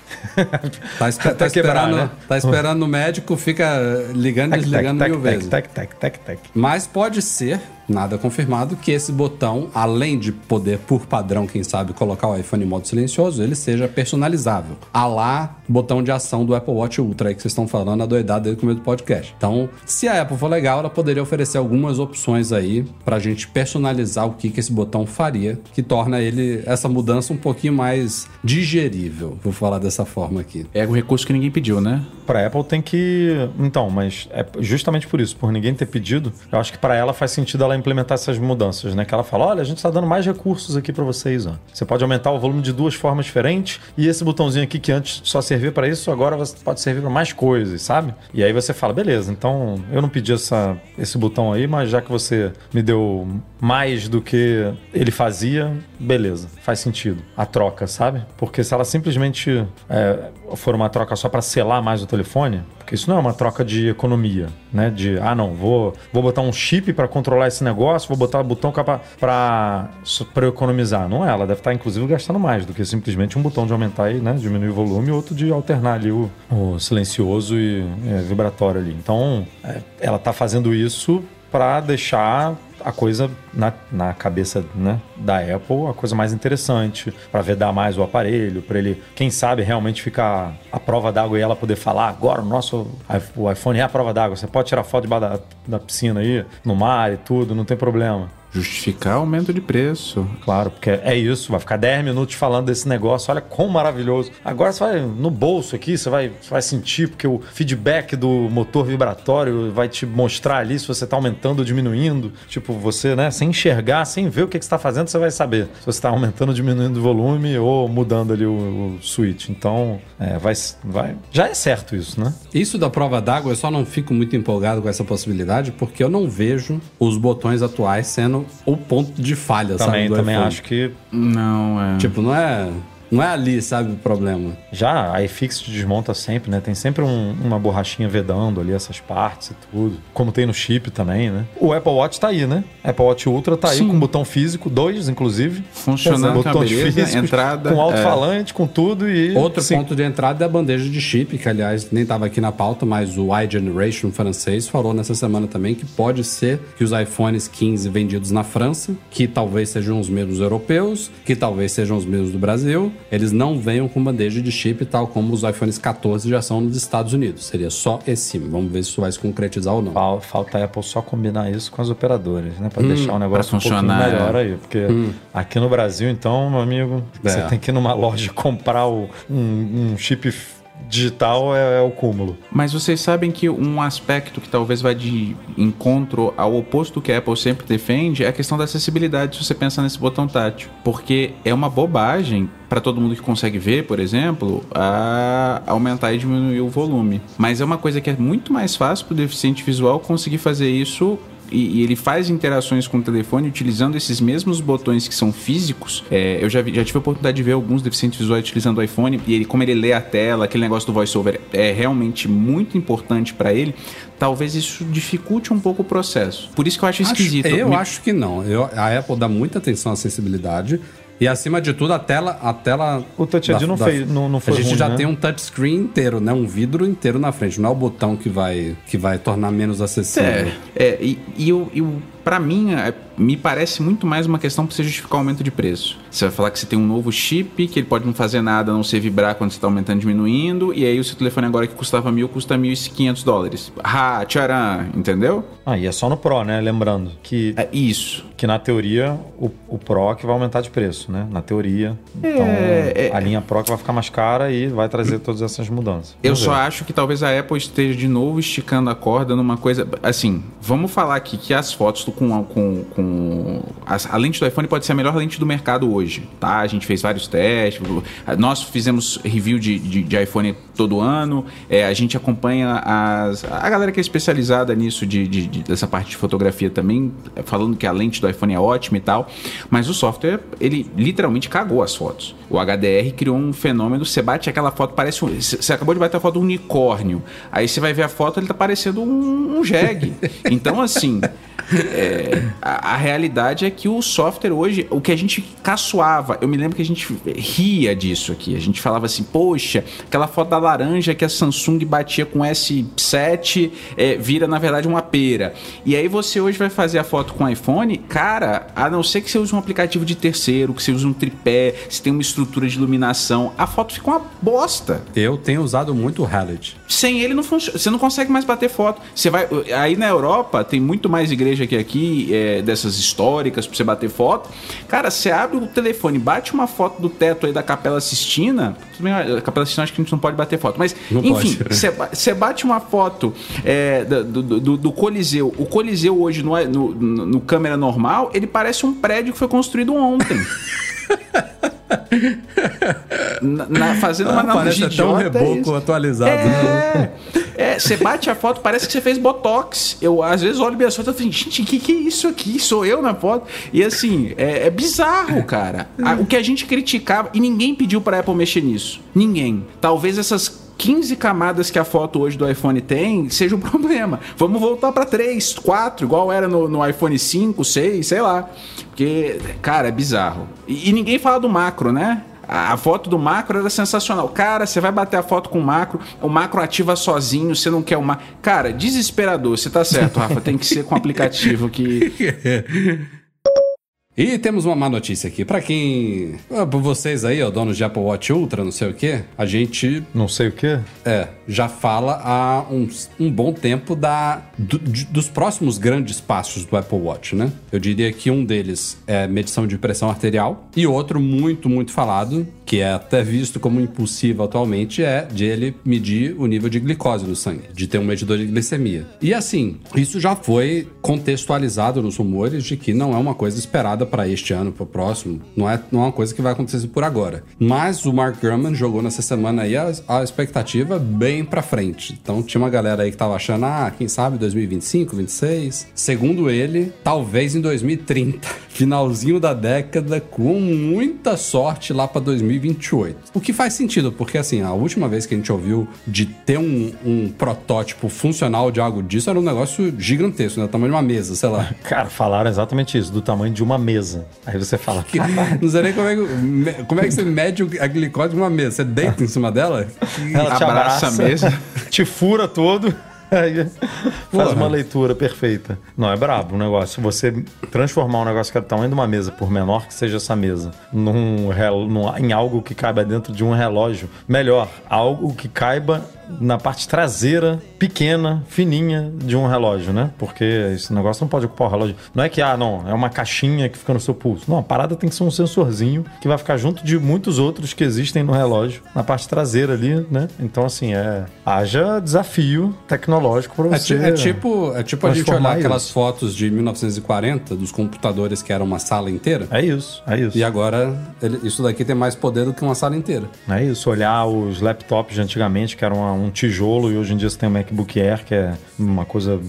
Tá, espe- tá quebrar, esperando, né? tá esperando no médico, fica ligando e desligando mil vezes. Tac, tac, tac, tac. Mas pode ser, nada confirmado, que esse botão, além de poder, por padrão, quem sabe, colocar o iPhone em modo silencioso, ele seja personalizável. A lá, botão de ação do Apple Watch Ultra aí que vocês estão falando, a doidada desde o começo do podcast. Então, se a Apple for legal, ela poderia oferecer algumas opções aí pra gente personalizar pensar o que, que esse botão faria, que torna ele, essa mudança um pouquinho mais digerível. Vou falar dessa forma aqui. É o recurso que ninguém pediu, né? Pra Apple tem que. Então, mas é justamente por isso, por ninguém ter pedido, eu acho que pra ela faz sentido ela implementar essas mudanças, né? Que ela fala: olha, a gente tá dando mais recursos aqui pra vocês, ó. Você pode aumentar o volume de duas formas diferentes e esse botãozinho aqui que antes só servia pra isso, agora você pode servir pra mais coisas, sabe? E aí você fala: beleza, então eu não pedi essa, esse botão aí, mas já que você me deu mais do que ele fazia, beleza, faz sentido. A troca, sabe? Porque se ela simplesmente é, for uma troca só pra selar mais o telefone, porque isso não é uma troca de economia, né? De, ah, não, vou, vou botar um chip pra controlar esse negócio, vou botar o botão eu economizar. Não é, ela deve estar, inclusive, gastando mais do que simplesmente um botão de aumentar e né, diminuir o volume outro de alternar ali o, o silencioso e é, vibratório ali. Então, é, ela tá fazendo isso para deixar a coisa na, na cabeça né, da Apple a coisa mais interessante para vedar mais o aparelho para ele quem sabe realmente ficar a prova d'água e ela poder falar agora o nosso o iPhone é a prova d'água você pode tirar foto debaixo da, da piscina aí no mar e tudo não tem problema Justificar aumento de preço. Claro, porque é isso, vai ficar 10 minutos falando desse negócio, olha quão maravilhoso. Agora você vai no bolso aqui, você vai, você vai sentir, porque o feedback do motor vibratório vai te mostrar ali se você está aumentando ou diminuindo. Tipo, você, né, sem enxergar, sem ver o que, que você está fazendo, você vai saber se você está aumentando ou diminuindo o volume ou mudando ali o, o switch. Então, é, vai, vai. Já é certo isso, né? Isso da prova d'água, eu só não fico muito empolgado com essa possibilidade, porque eu não vejo os botões atuais sendo o ponto de falha, Também, sabe? do também iPhone. acho que Não, é. Tipo, não é, não é ali, sabe, o problema. Já a iFix te desmonta sempre, né? Tem sempre um- uma borrachinha vedando ali essas partes e tudo. Como tem no chip também, né? O Apple Watch tá aí, né? Apple Watch Ultra tá aí Sim. com botão físico, dois, inclusive. Funcionando a beleza, entrada, Com alto-falante, com tudo e. Outro Sim. ponto de entrada é a bandeja de chip, que aliás nem estava aqui na pauta, mas o iGeneration francês falou nessa semana também que pode ser que os iPhones 15 vendidos na França, que talvez sejam os mesmos europeus, que talvez sejam os mesmos do Brasil, eles não venham com bandeja de chip, tal como os iPhones 14 já são nos Estados Unidos. Seria só esse. Vamos ver se isso vai se concretizar ou não. Fal- Falta a Apple só combinar isso com as operadoras, né? Pra deixar o negócio um pouquinho funcionar, melhor é. aí. Porque aqui no Brasil, então, meu amigo, você É. tem que ir numa loja comprar o- um, um chip digital é, é o cúmulo. Mas vocês sabem que um aspecto que talvez vá de encontro ao oposto que a Apple sempre defende é a questão da acessibilidade, se você pensa nesse botão tátil. Porque é uma bobagem para todo mundo que consegue ver, por exemplo, a aumentar e diminuir o volume. Mas é uma coisa que é muito mais fácil para o deficiente visual conseguir fazer isso e, e ele faz interações com o telefone utilizando esses mesmos botões que são físicos. É, eu já, vi- já tive a oportunidade de ver alguns deficientes visuais utilizando o iPhone e ele, como ele lê a tela, aquele negócio do voiceover é realmente muito importante para ele. Talvez isso dificulte um pouco o processo. Por isso que eu acho esquisito. Acho- eu Me- acho que não. Eu- a Apple dá muita atenção à acessibilidade. E acima de tudo, a tela. A tela O Touch ID não fez- não- não foi A gente ruim, já né? tem um touchscreen inteiro, né? Um vidro inteiro na frente. Não é o botão que vai, que vai tornar menos acessível. É, é e, e, eu, eu, pra mim, é, me parece muito mais uma questão pra você justificar o aumento de preço. Você vai falar que você tem um novo chip, que ele pode não fazer nada, a não ser vibrar quando você tá aumentando e diminuindo, e aí o seu telefone agora que custava mil, custa mil e quinhentos dólares. Ah, tcharam, entendeu? Ah, e é só no Pro, né? Lembrando que, É isso. que na teoria o, o Pro que vai aumentar de preço, né? Na teoria. Então É, é. a linha Pro que vai ficar mais cara e vai trazer todas essas mudanças. Eu Vamos só ver. acho que talvez a Apple esteja de novo esticando a corda numa coisa. Assim, vamos falar aqui que as fotos do- com, com, com as- a lente do iPhone pode ser a melhor lente do mercado hoje, tá? A gente fez vários testes, nós fizemos review de, de, de iPhone todo ano, é, a gente acompanha as, a galera que é especializada nisso, de, de- de- dessa parte de fotografia também, falando que a lente do iPhone é ótima e tal, mas o software, ele literalmente cagou as fotos. O HDR criou um fenômeno, você bate aquela foto, parece um. Você acabou de bater a foto de um unicórnio. Aí você vai ver a foto, ele tá parecendo um, um jegue. Então, assim. é, a, a realidade é que o software hoje, o que a gente caçoava, eu me lembro que a gente ria disso aqui. A gente falava assim, poxa, aquela foto da laranja que a Samsung batia com S7 é, vira, na verdade, uma pera. E aí você hoje vai fazer a foto com iPhone, cara, a não ser que você use um aplicativo de terceiro, que você use um tripé, se tem uma estrutura de iluminação, a foto fica uma bosta. Eu tenho usado muito o Halid. Sem ele não funciona. Você não consegue mais bater foto. Você vai. Aí na Europa tem muito mais igreja que aqui, é, dessas históricas pra você bater foto. Cara, você abre o telefone, bate uma foto do teto aí da Capela Sistina. bem, A Capela Sistina acho que a gente não pode bater foto, mas Não enfim, você ba- você bate uma foto é, do, do- do Coliseu. O Coliseu hoje no, no, no- no câmera normal, ele parece um prédio que foi construído ontem. Na- na- fazendo uma analogia Parece um é reboco isso. atualizado. né? É, é, você bate a foto, parece que você fez botox. Eu às vezes olho minha foto e falo, gente, o que, que é isso aqui? Sou eu na foto. E assim, é, é bizarro, cara. O que a gente criticava, e ninguém pediu pra Apple mexer nisso. Ninguém. Talvez essas 15 camadas que a foto hoje do iPhone tem seja um problema. Vamos voltar pra 3, 4, igual era no, no iPhone 5, 6, sei lá. Porque, cara, é bizarro. E, e ninguém fala do macro, né? A foto do macro era sensacional. Cara, você vai bater a foto com o macro, o macro ativa sozinho, você não quer o macro. Cara, desesperador. Você tá certo, Rafa. Tem que ser com aplicativo que. E temos uma má notícia aqui. Pra quem. ah, Pra vocês aí, ó, donos de Apple Watch Ultra, não sei o quê, a gente Não sei o quê. É, já fala há um, um bom tempo da, do- de- dos próximos grandes passos do Apple Watch, né? Eu diria que um deles é medição de pressão arterial e outro muito, muito falado, que é até visto como impossível atualmente, é de ele medir o nível de glicose no sangue, de ter um medidor de glicemia. E assim, isso já foi contextualizado nos rumores de que não é uma coisa esperada para este ano, para o próximo. Não é, não é uma coisa que vai acontecer por agora. Mas o Mark Gurman jogou nessa semana aí a, a expectativa bem para frente. Então tinha uma galera aí que tava achando, ah, quem sabe 2025, 26. Segundo ele, talvez em 2030. Finalzinho da década, com muita sorte lá para 2028. O que faz sentido, porque assim, a última vez que a gente ouviu de ter um, um protótipo funcional de algo disso era um negócio gigantesco, né? O tamanho de uma mesa, sei lá. Cara, falaram exatamente isso, do tamanho de uma mesa. Aí você fala, Que- não sei nem como é, que, como é que você mede o- a glicose de uma mesa. Você deita em cima dela? ela te Abraça abraça, a mesa. te fura todo. Faz uma leitura perfeita. Não, é brabo o negócio. Você transformar um negócio que é do tamanho de uma mesa, por menor que seja essa mesa, num, num- em algo que caiba dentro de um relógio. Melhor, algo que caiba na parte traseira, pequena, fininha de um relógio, né? Porque esse negócio não pode ocupar o relógio. Não é que, ah, não, é uma caixinha que fica no seu pulso. Não, a parada tem que ser um sensorzinho que vai ficar junto de muitos outros que existem no relógio, na parte traseira ali, né? Então, assim, é. Haja desafio tecnológico pra É, você. ti- é tipo, é tipo a gente olhar aquelas isso. fotos de 1940 dos computadores que era uma sala inteira. É isso, é isso. E agora, ele- isso daqui tem mais poder do que uma sala inteira. É isso, olhar os laptops de antigamente, que eram uma- um tijolo, e hoje em dia você tem o MacBook Air, que é uma coisa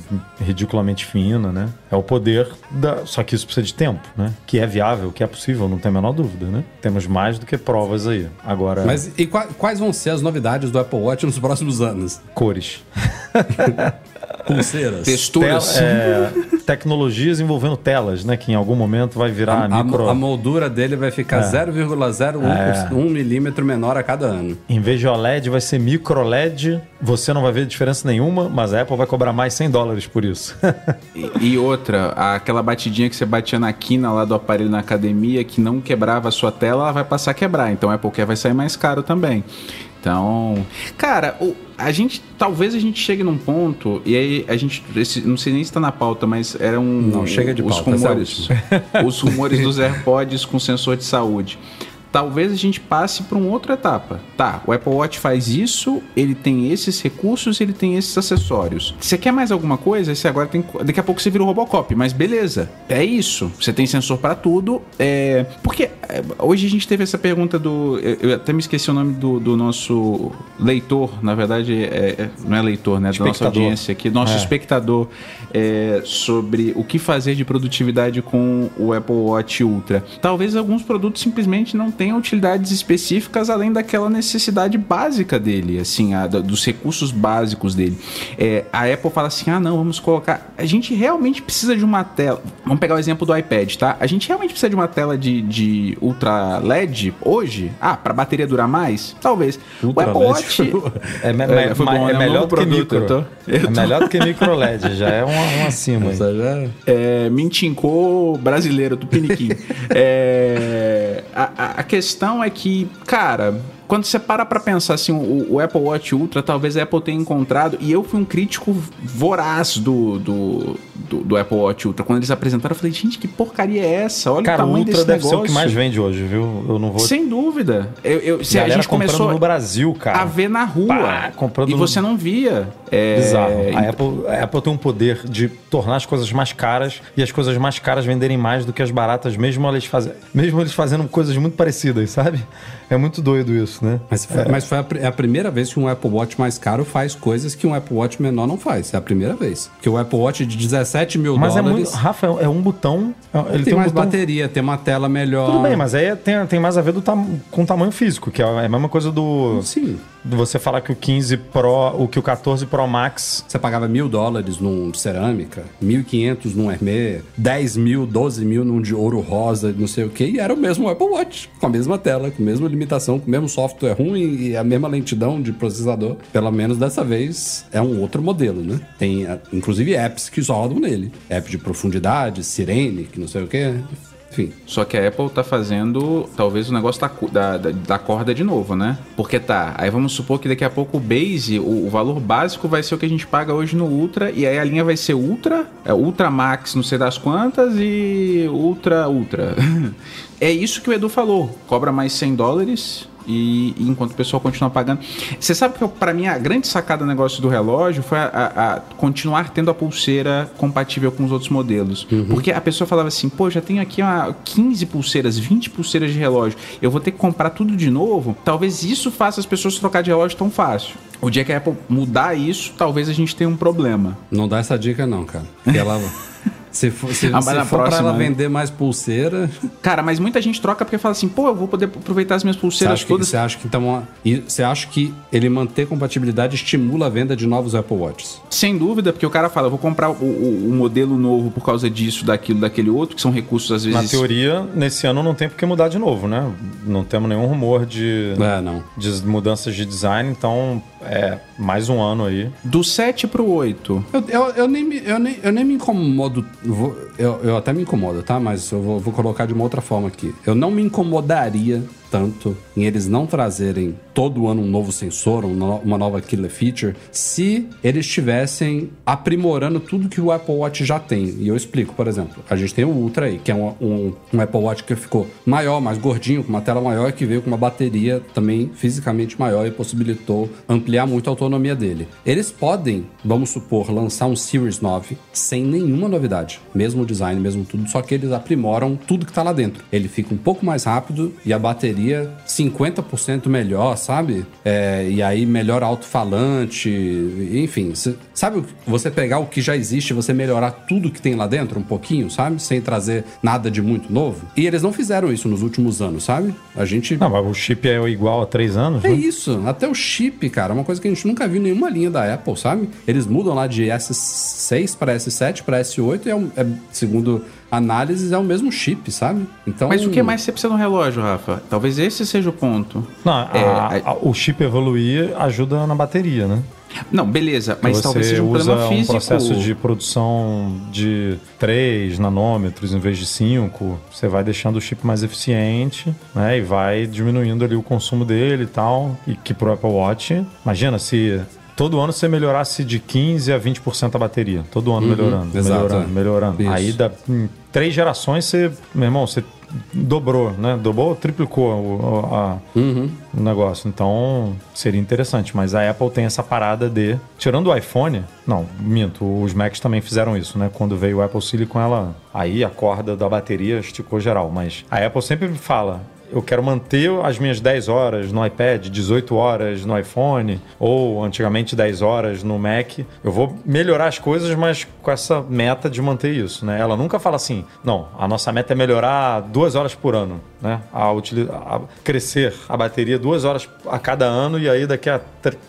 ridiculamente fina, né? É o poder da. Só que isso precisa de tempo, né? Que é viável, que é possível, não tem a menor dúvida, né? Temos mais do que provas aí. Agora, Mas e qua- quais vão ser as novidades do Apple Watch nos próximos anos? cores. Pulseiras. Texturas. Tel- é, tecnologias envolvendo telas, né? Que em algum momento vai virar A, a- micro. a moldura dele vai ficar 0,01 É. um milímetro menor a cada ano. Em vez de OLED, vai ser micro LED. Você não vai ver diferença nenhuma, mas a Apple vai cobrar mais 100 dólares por isso. E, e outra, aquela batidinha que você batia na quina lá do aparelho na academia que não quebrava a sua tela, ela vai passar a quebrar. Então a Apple Care vai sair mais caro também. Então, cara, o- a gente talvez a gente chegue num ponto e aí a gente esse- não sei nem se tá na pauta, mas era um Não, chega de os pauta, rumores, os rumores dos AirPods com sensor de saúde. Talvez a gente passe para uma outra etapa. Tá, o Apple Watch faz isso, ele tem esses recursos, ele tem esses acessórios. Você quer mais alguma coisa? Você agora tem. Daqui a pouco você vira o Robocop, mas beleza. É isso. Você tem sensor para tudo. É... Porque é, hoje a gente teve essa pergunta do. Eu até me esqueci o nome do, do nosso leitor. Na verdade, é- é- não é leitor, né? Da nossa audiência aqui, nosso É. espectador, é, sobre o que fazer de produtividade com o Apple Watch Ultra. Talvez alguns produtos simplesmente não tenham utilidades específicas além daquela necessidade básica dele, assim, a- dos recursos básicos dele. É, a Apple fala assim: ah, não, vamos colocar. A gente realmente precisa de uma tela. Vamos pegar o exemplo do iPad, tá? A gente realmente precisa de uma tela de, de Ultra LED hoje? Ah, para bateria durar mais? Talvez. Ultra o Apple LED Watch. É, me- É, bom, é né? melhor do que micro. eu tô- eu É melhor do que micro LED, já é um, um acima. já- É, Mintincô brasileiro do Piniquim. É, a- a questão é que, cara, quando você para pra pensar assim, o, o Apple Watch Ultra, talvez a Apple tenha encontrado, e eu fui um crítico voraz do, do, do, do Apple Watch Ultra. Quando eles apresentaram, eu falei, gente, que porcaria é essa? Olha Cara, o o tamanho Ultra desse deve ser negócio. o que mais vende hoje, viu? Eu não vou. Sem dúvida. Eu, eu, se a gente começou no Brasil, cara. a ver na rua. Pá, comprando e você não via. É, Bizarro. A então- Apple, a Apple tem um poder de tornar as coisas mais caras e as coisas mais caras venderem mais do que as baratas, mesmo eles, faz... mesmo eles fazendo coisas muito parecidas, sabe? É muito doido isso, né? Mas, foi- mas foi a, é a primeira vez que um Apple Watch mais caro faz coisas que um Apple Watch menor não faz. É a primeira vez. Porque o Apple Watch de 17 mil Mas é dólares muito. Rafa, é um botão. é- Ele tem, tem, um mais botão. bateria, tem uma tela melhor. Tudo bem, mas aí é- tem, tem mais a ver do tam... com o tamanho físico, que é a mesma coisa do. Sim. Você falar que o 15 Pro, o que o 14 Pro Max. Você pagava mil dólares num cerâmica, 1.500 num Hermès, 10 mil, 12 mil num de ouro rosa, não sei o que, e era o mesmo Apple Watch, com a mesma tela, com a mesma limitação, com o mesmo software ruim e a mesma lentidão de processador. Pelo menos dessa vez é um outro modelo, né? Tem ah, inclusive apps que só rodam nele. App de profundidade, Sirene, que não sei o que. Só que a Apple tá fazendo talvez o negócio da, cu- da, da, da corda de novo, né? Porque tá, aí vamos supor que daqui a pouco o base, o, o valor básico vai ser o que a gente paga hoje no Ultra, e aí a linha vai ser Ultra, é Ultra Max, não sei das quantas, e Ultra Ultra. é isso que o Edu falou, cobra mais 100 dólares. E, e enquanto o pessoal continua pagando. Você sabe que para mim a grande sacada do negócio do relógio foi a, a- a continuar tendo a pulseira compatível com os outros modelos. Porque a pessoa falava assim: pô, já tenho aqui uma 15 pulseiras, 20 pulseiras de relógio, eu vou ter que comprar tudo de novo. Talvez isso faça as pessoas trocar de relógio tão fácil. O dia que a Apple mudar isso, talvez a gente tenha um problema. Não dá essa dica, não, cara. Porque ela. Se for, se, Ah, mas se na for pra próxima, ela né? vender mais pulseira, Cara, mas muita gente troca porque fala assim: pô, eu vou poder aproveitar as minhas você pulseiras que, todas. você acha que então. Você acha que ele manter compatibilidade estimula a venda de novos Apple Watches? Sem dúvida, porque o cara fala, eu vou comprar o, o- o modelo novo por causa disso, daquilo, daquele outro, que são recursos às vezes. Na teoria, nesse ano não tem por que mudar de novo, né? Não temos nenhum rumor de, É, não. de mudanças de design, então é mais um ano aí. Do 7 pro 8. Eu, eu, eu nem, me, eu, nem, eu nem me incomodo. vou- eu, eu até me incomodo, tá? Mas eu vou, vou colocar de uma outra forma aqui. Eu não me incomodaria tanto em eles não trazerem todo ano um novo sensor, um uma nova killer feature, se eles estivessem aprimorando tudo que o Apple Watch já tem. E eu explico, por exemplo, a gente tem o Ultra aí, que é um, um, um Apple Watch que ficou maior, mais gordinho, com uma tela maior, que veio com uma bateria também fisicamente maior e possibilitou ampliar muito a autonomia dele. Eles podem, vamos supor, lançar um Series 9 sem nenhuma novidade, mesmo design, mesmo tudo, só que eles aprimoram tudo que tá lá dentro. Ele fica um pouco mais rápido e a bateria 50% melhor, sabe? É, e aí melhor alto-falante, enfim. cê- sabe você pegar o que já existe e você melhorar tudo que tem lá dentro um pouquinho, sabe? Sem trazer nada de muito novo? E eles não fizeram isso nos últimos anos, sabe? A gente Não, mas o chip é igual a três anos, é né? isso, até o chip, cara, é uma coisa que a gente nunca viu em nenhuma linha da Apple, sabe? Eles mudam lá de S6 para S7 para S8 e é, um- é, segundo análises é o mesmo chip, sabe? Então, Mas o que mais você precisa no relógio, Rafa? Talvez esse seja o ponto. Não, a- É, a- o chip evoluir ajuda na bateria, né? Não, beleza, mas você talvez seja um usa problema um físico. processo de produção de 3 nanômetros em vez de 5, você vai deixando o chip mais eficiente, né? E vai diminuindo ali o consumo dele e tal. E que pro Apple Watch, imagina se todo ano você melhorasse de 15 a 20% a bateria. Todo ano melhorando, Uhum. exato, melhorando, é. melhorando. Isso. Aí dá, em três gerações você, meu irmão, você dobrou, né? Dobrou ou triplicou o, o- a- Uhum. o negócio. Então, seria interessante. Mas a Apple tem essa parada de. Tirando o iPhone, não, minto, os Macs também fizeram isso, né? Quando veio o Apple Silicon, ela. Aí a corda da bateria esticou geral. Mas a Apple sempre fala. Eu quero manter as minhas 10 horas no iPad, 18 horas no iPhone, ou antigamente 10 horas no Mac. Eu vou melhorar as coisas, mas com essa meta de manter isso, né? Ela nunca fala assim, não, a nossa meta é melhorar duas horas por ano, né? A, a crescer a bateria duas horas a cada ano e aí daqui a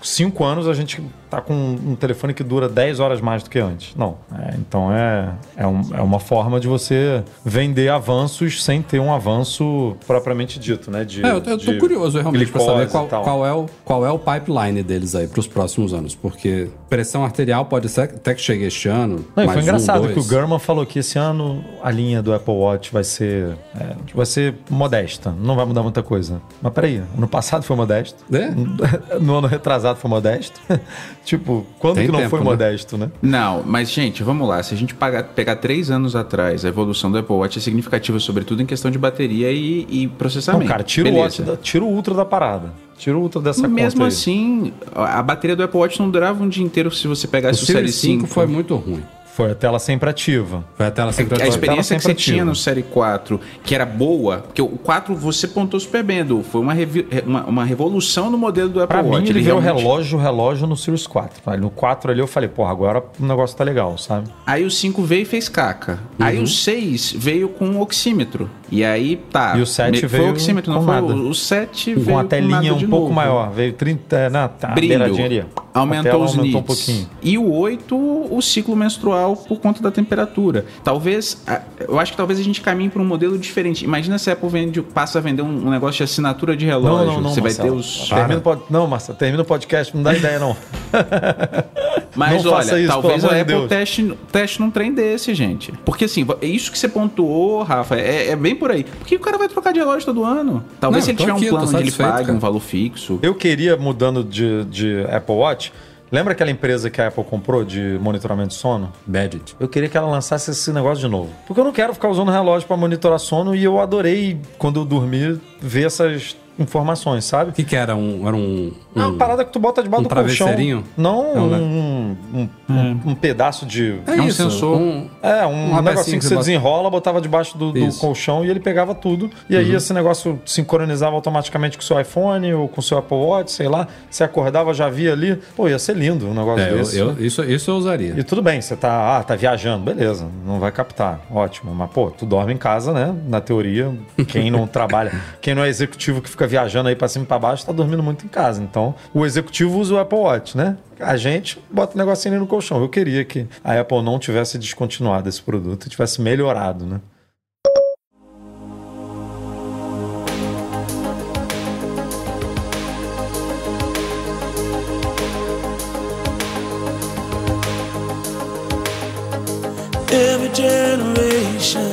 cinco anos a gente tá com um telefone que dura 10 horas mais do que antes. Não. É, então é, é, um- é uma forma de você vender avanços sem ter um avanço propriamente dito, né? De, É, eu, eu tô curioso realmente pra saber qual, qual é o, qual é o pipeline deles aí pros próximos anos. Porque pressão arterial pode ser até que chegue este ano. Não, foi engraçado um, que o Gurman falou que esse ano a linha do Apple Watch vai ser é, vai ser modesta, não vai mudar muita coisa. Mas peraí, ano passado foi modesto, É? no ano retrasado foi modesto. Tipo, quando Tem que não tempo, foi né? modesto, né? Não, mas gente, vamos lá. Se a gente pagar- pegar três anos atrás, a evolução do Apple Watch é significativa, sobretudo em questão de bateria e, e processamento. Não, cara, tira o, Beleza. Watch da- tira o Ultra da parada. Tira o Ultra dessa Mesmo assim, a bateria do Apple Watch não durava um dia inteiro se você O pegasse o, Series Série 5 foi muito ruim. Foi a tela sempre ativa. Foi a tela sempre A ativa. experiência que você sempre tinha ativa. no Série 4, que era boa, porque o 4 você pontou super bem, Edu. Foi uma, revi- uma, uma revolução no modelo do Apple Pra Watch. mim, ele veio o realmente- relógio, o relógio no Series 4. Aí No 4 ali eu falei, porra, agora o negócio tá legal, sabe? Aí o 5 veio e fez caca. Aí o 6 veio com um oxímetro. E aí, tá. E o 7 me- Foi veio o oxímetro, não com foi? nada. O- O 7 veio Com a telinha nada um pouco novo. maior. Veio 30, né? Tá, Brilho. beiradinha ali. A Aumentou os aumentou nits. um pouquinho. E o 8, o ciclo menstrual por conta da temperatura. Talvez, eu acho que talvez a gente caminhe para um modelo diferente. Imagina se a Apple vende, passa a vender um, negócio de assinatura de relógio. Não, não, não, Você vai Marcelo. ter os. Termina o pod... Não, Marcelo, termina o podcast, não dá ideia, não. Mas Não olha, isso, talvez a Apple Deus. teste, teste num trem desse, gente. Porque assim, é isso que você pontuou, Rafa, é, é bem por aí. Porque o cara vai trocar de relógio todo ano. Talvez Não, se ele tiver aqui, um plano onde ele pague cara. um valor fixo. Eu queria, mudando de, de Apple Watch, lembra aquela empresa que a Apple comprou de monitoramento de sono? Badget. Eu queria que ela lançasse esse negócio de novo. Porque eu não quero ficar usando relógio pra monitorar sono e eu adorei, quando eu dormir, ver essas informações, sabe? O que que era? Um, era um... É uma um- parada que tu bota debaixo um do colchão. travesseirinho? Não Não, né? um, um, um- um pedaço de... É, É um isso, sensor. um- É, um pecinha negocinho que você bota- desenrola, botava debaixo do, do colchão e ele pegava tudo. E aí esse negócio sincronizava automaticamente com o seu iPhone ou com o seu Apple Watch, sei lá. Você acordava, já via ali. Pô, ia ser lindo um negócio É, eu, desse. eu- isso, isso eu usaria. E tudo bem, você tá, ah, tá viajando, beleza, não vai captar, ótimo. Mas, pô, tu dorme em casa, né? Na teoria, quem não trabalha, quem não é executivo que fica viajando aí pra cima e pra baixo, tá dormindo muito em casa. Então, o executivo usa o Apple Watch, né? A gente bota o negocinho ali no colchão. Eu queria que a Apple não tivesse descontinuado esse produto tivesse melhorado, né? Every generation.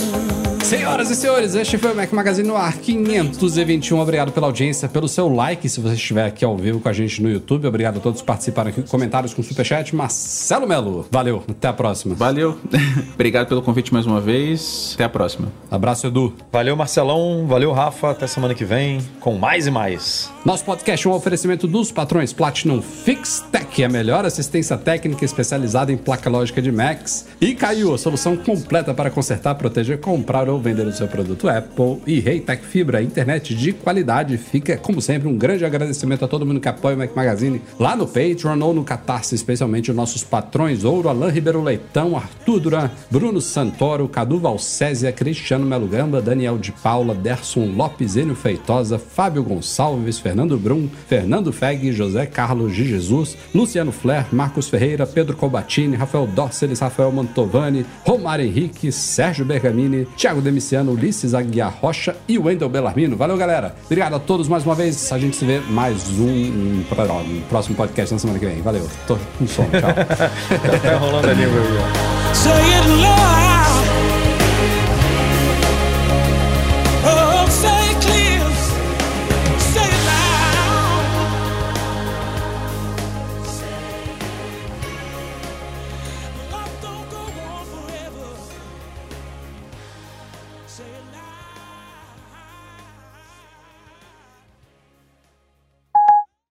Senhoras e senhores, este foi o Mac Magazine no ar 521. Obrigado pela audiência, pelo seu like, se você estiver aqui ao vivo com a gente no YouTube. Obrigado a todos que participaram aqui com comentários com superchat. Marcelo Melo, valeu, até a próxima. Valeu. Obrigado pelo convite mais uma vez. Até a próxima. Abraço, Edu. Valeu, Marcelão. Valeu, Rafa. Até semana que vem com mais e mais. Nosso podcast é um oferecimento dos patrões Platinum Fix Tech, a melhor assistência técnica especializada em placa lógica de Macs. E Caiu, a solução completa para consertar, proteger, comprar ou vender o seu produto Apple. E Reitec Fibra, internet de qualidade. Fica, como sempre, um grande agradecimento a todo mundo que apoia o Mac Magazine lá no Patreon ou no Catarse, especialmente os nossos patrões Ouro, Alain Ribeiro Leitão, Arthur Duran, Bruno Santoro, Cadu Valcésia, Cristiano Melo Gamba, Daniel de Paula, Derson Lopes, Enio Feitosa, Fábio Gonçalves, Fernando Brum, Fernando Feg, José Carlos de Jesus, Luciano Flair, Marcos Ferreira, Pedro Colbatini, Rafael Dórceles, Rafael Mantovani, Romário Henrique, Sérgio Bergamini, Thiago Demiciano, Ulisses Aguiar Rocha e Wendel Bellarmino. Valeu, galera. Obrigado a todos mais uma vez. A gente se vê mais um, um, um próximo podcast na semana que vem. Valeu. Tô com sono. Tchau. Tá enrolando a língua aí, ó. Say it loud.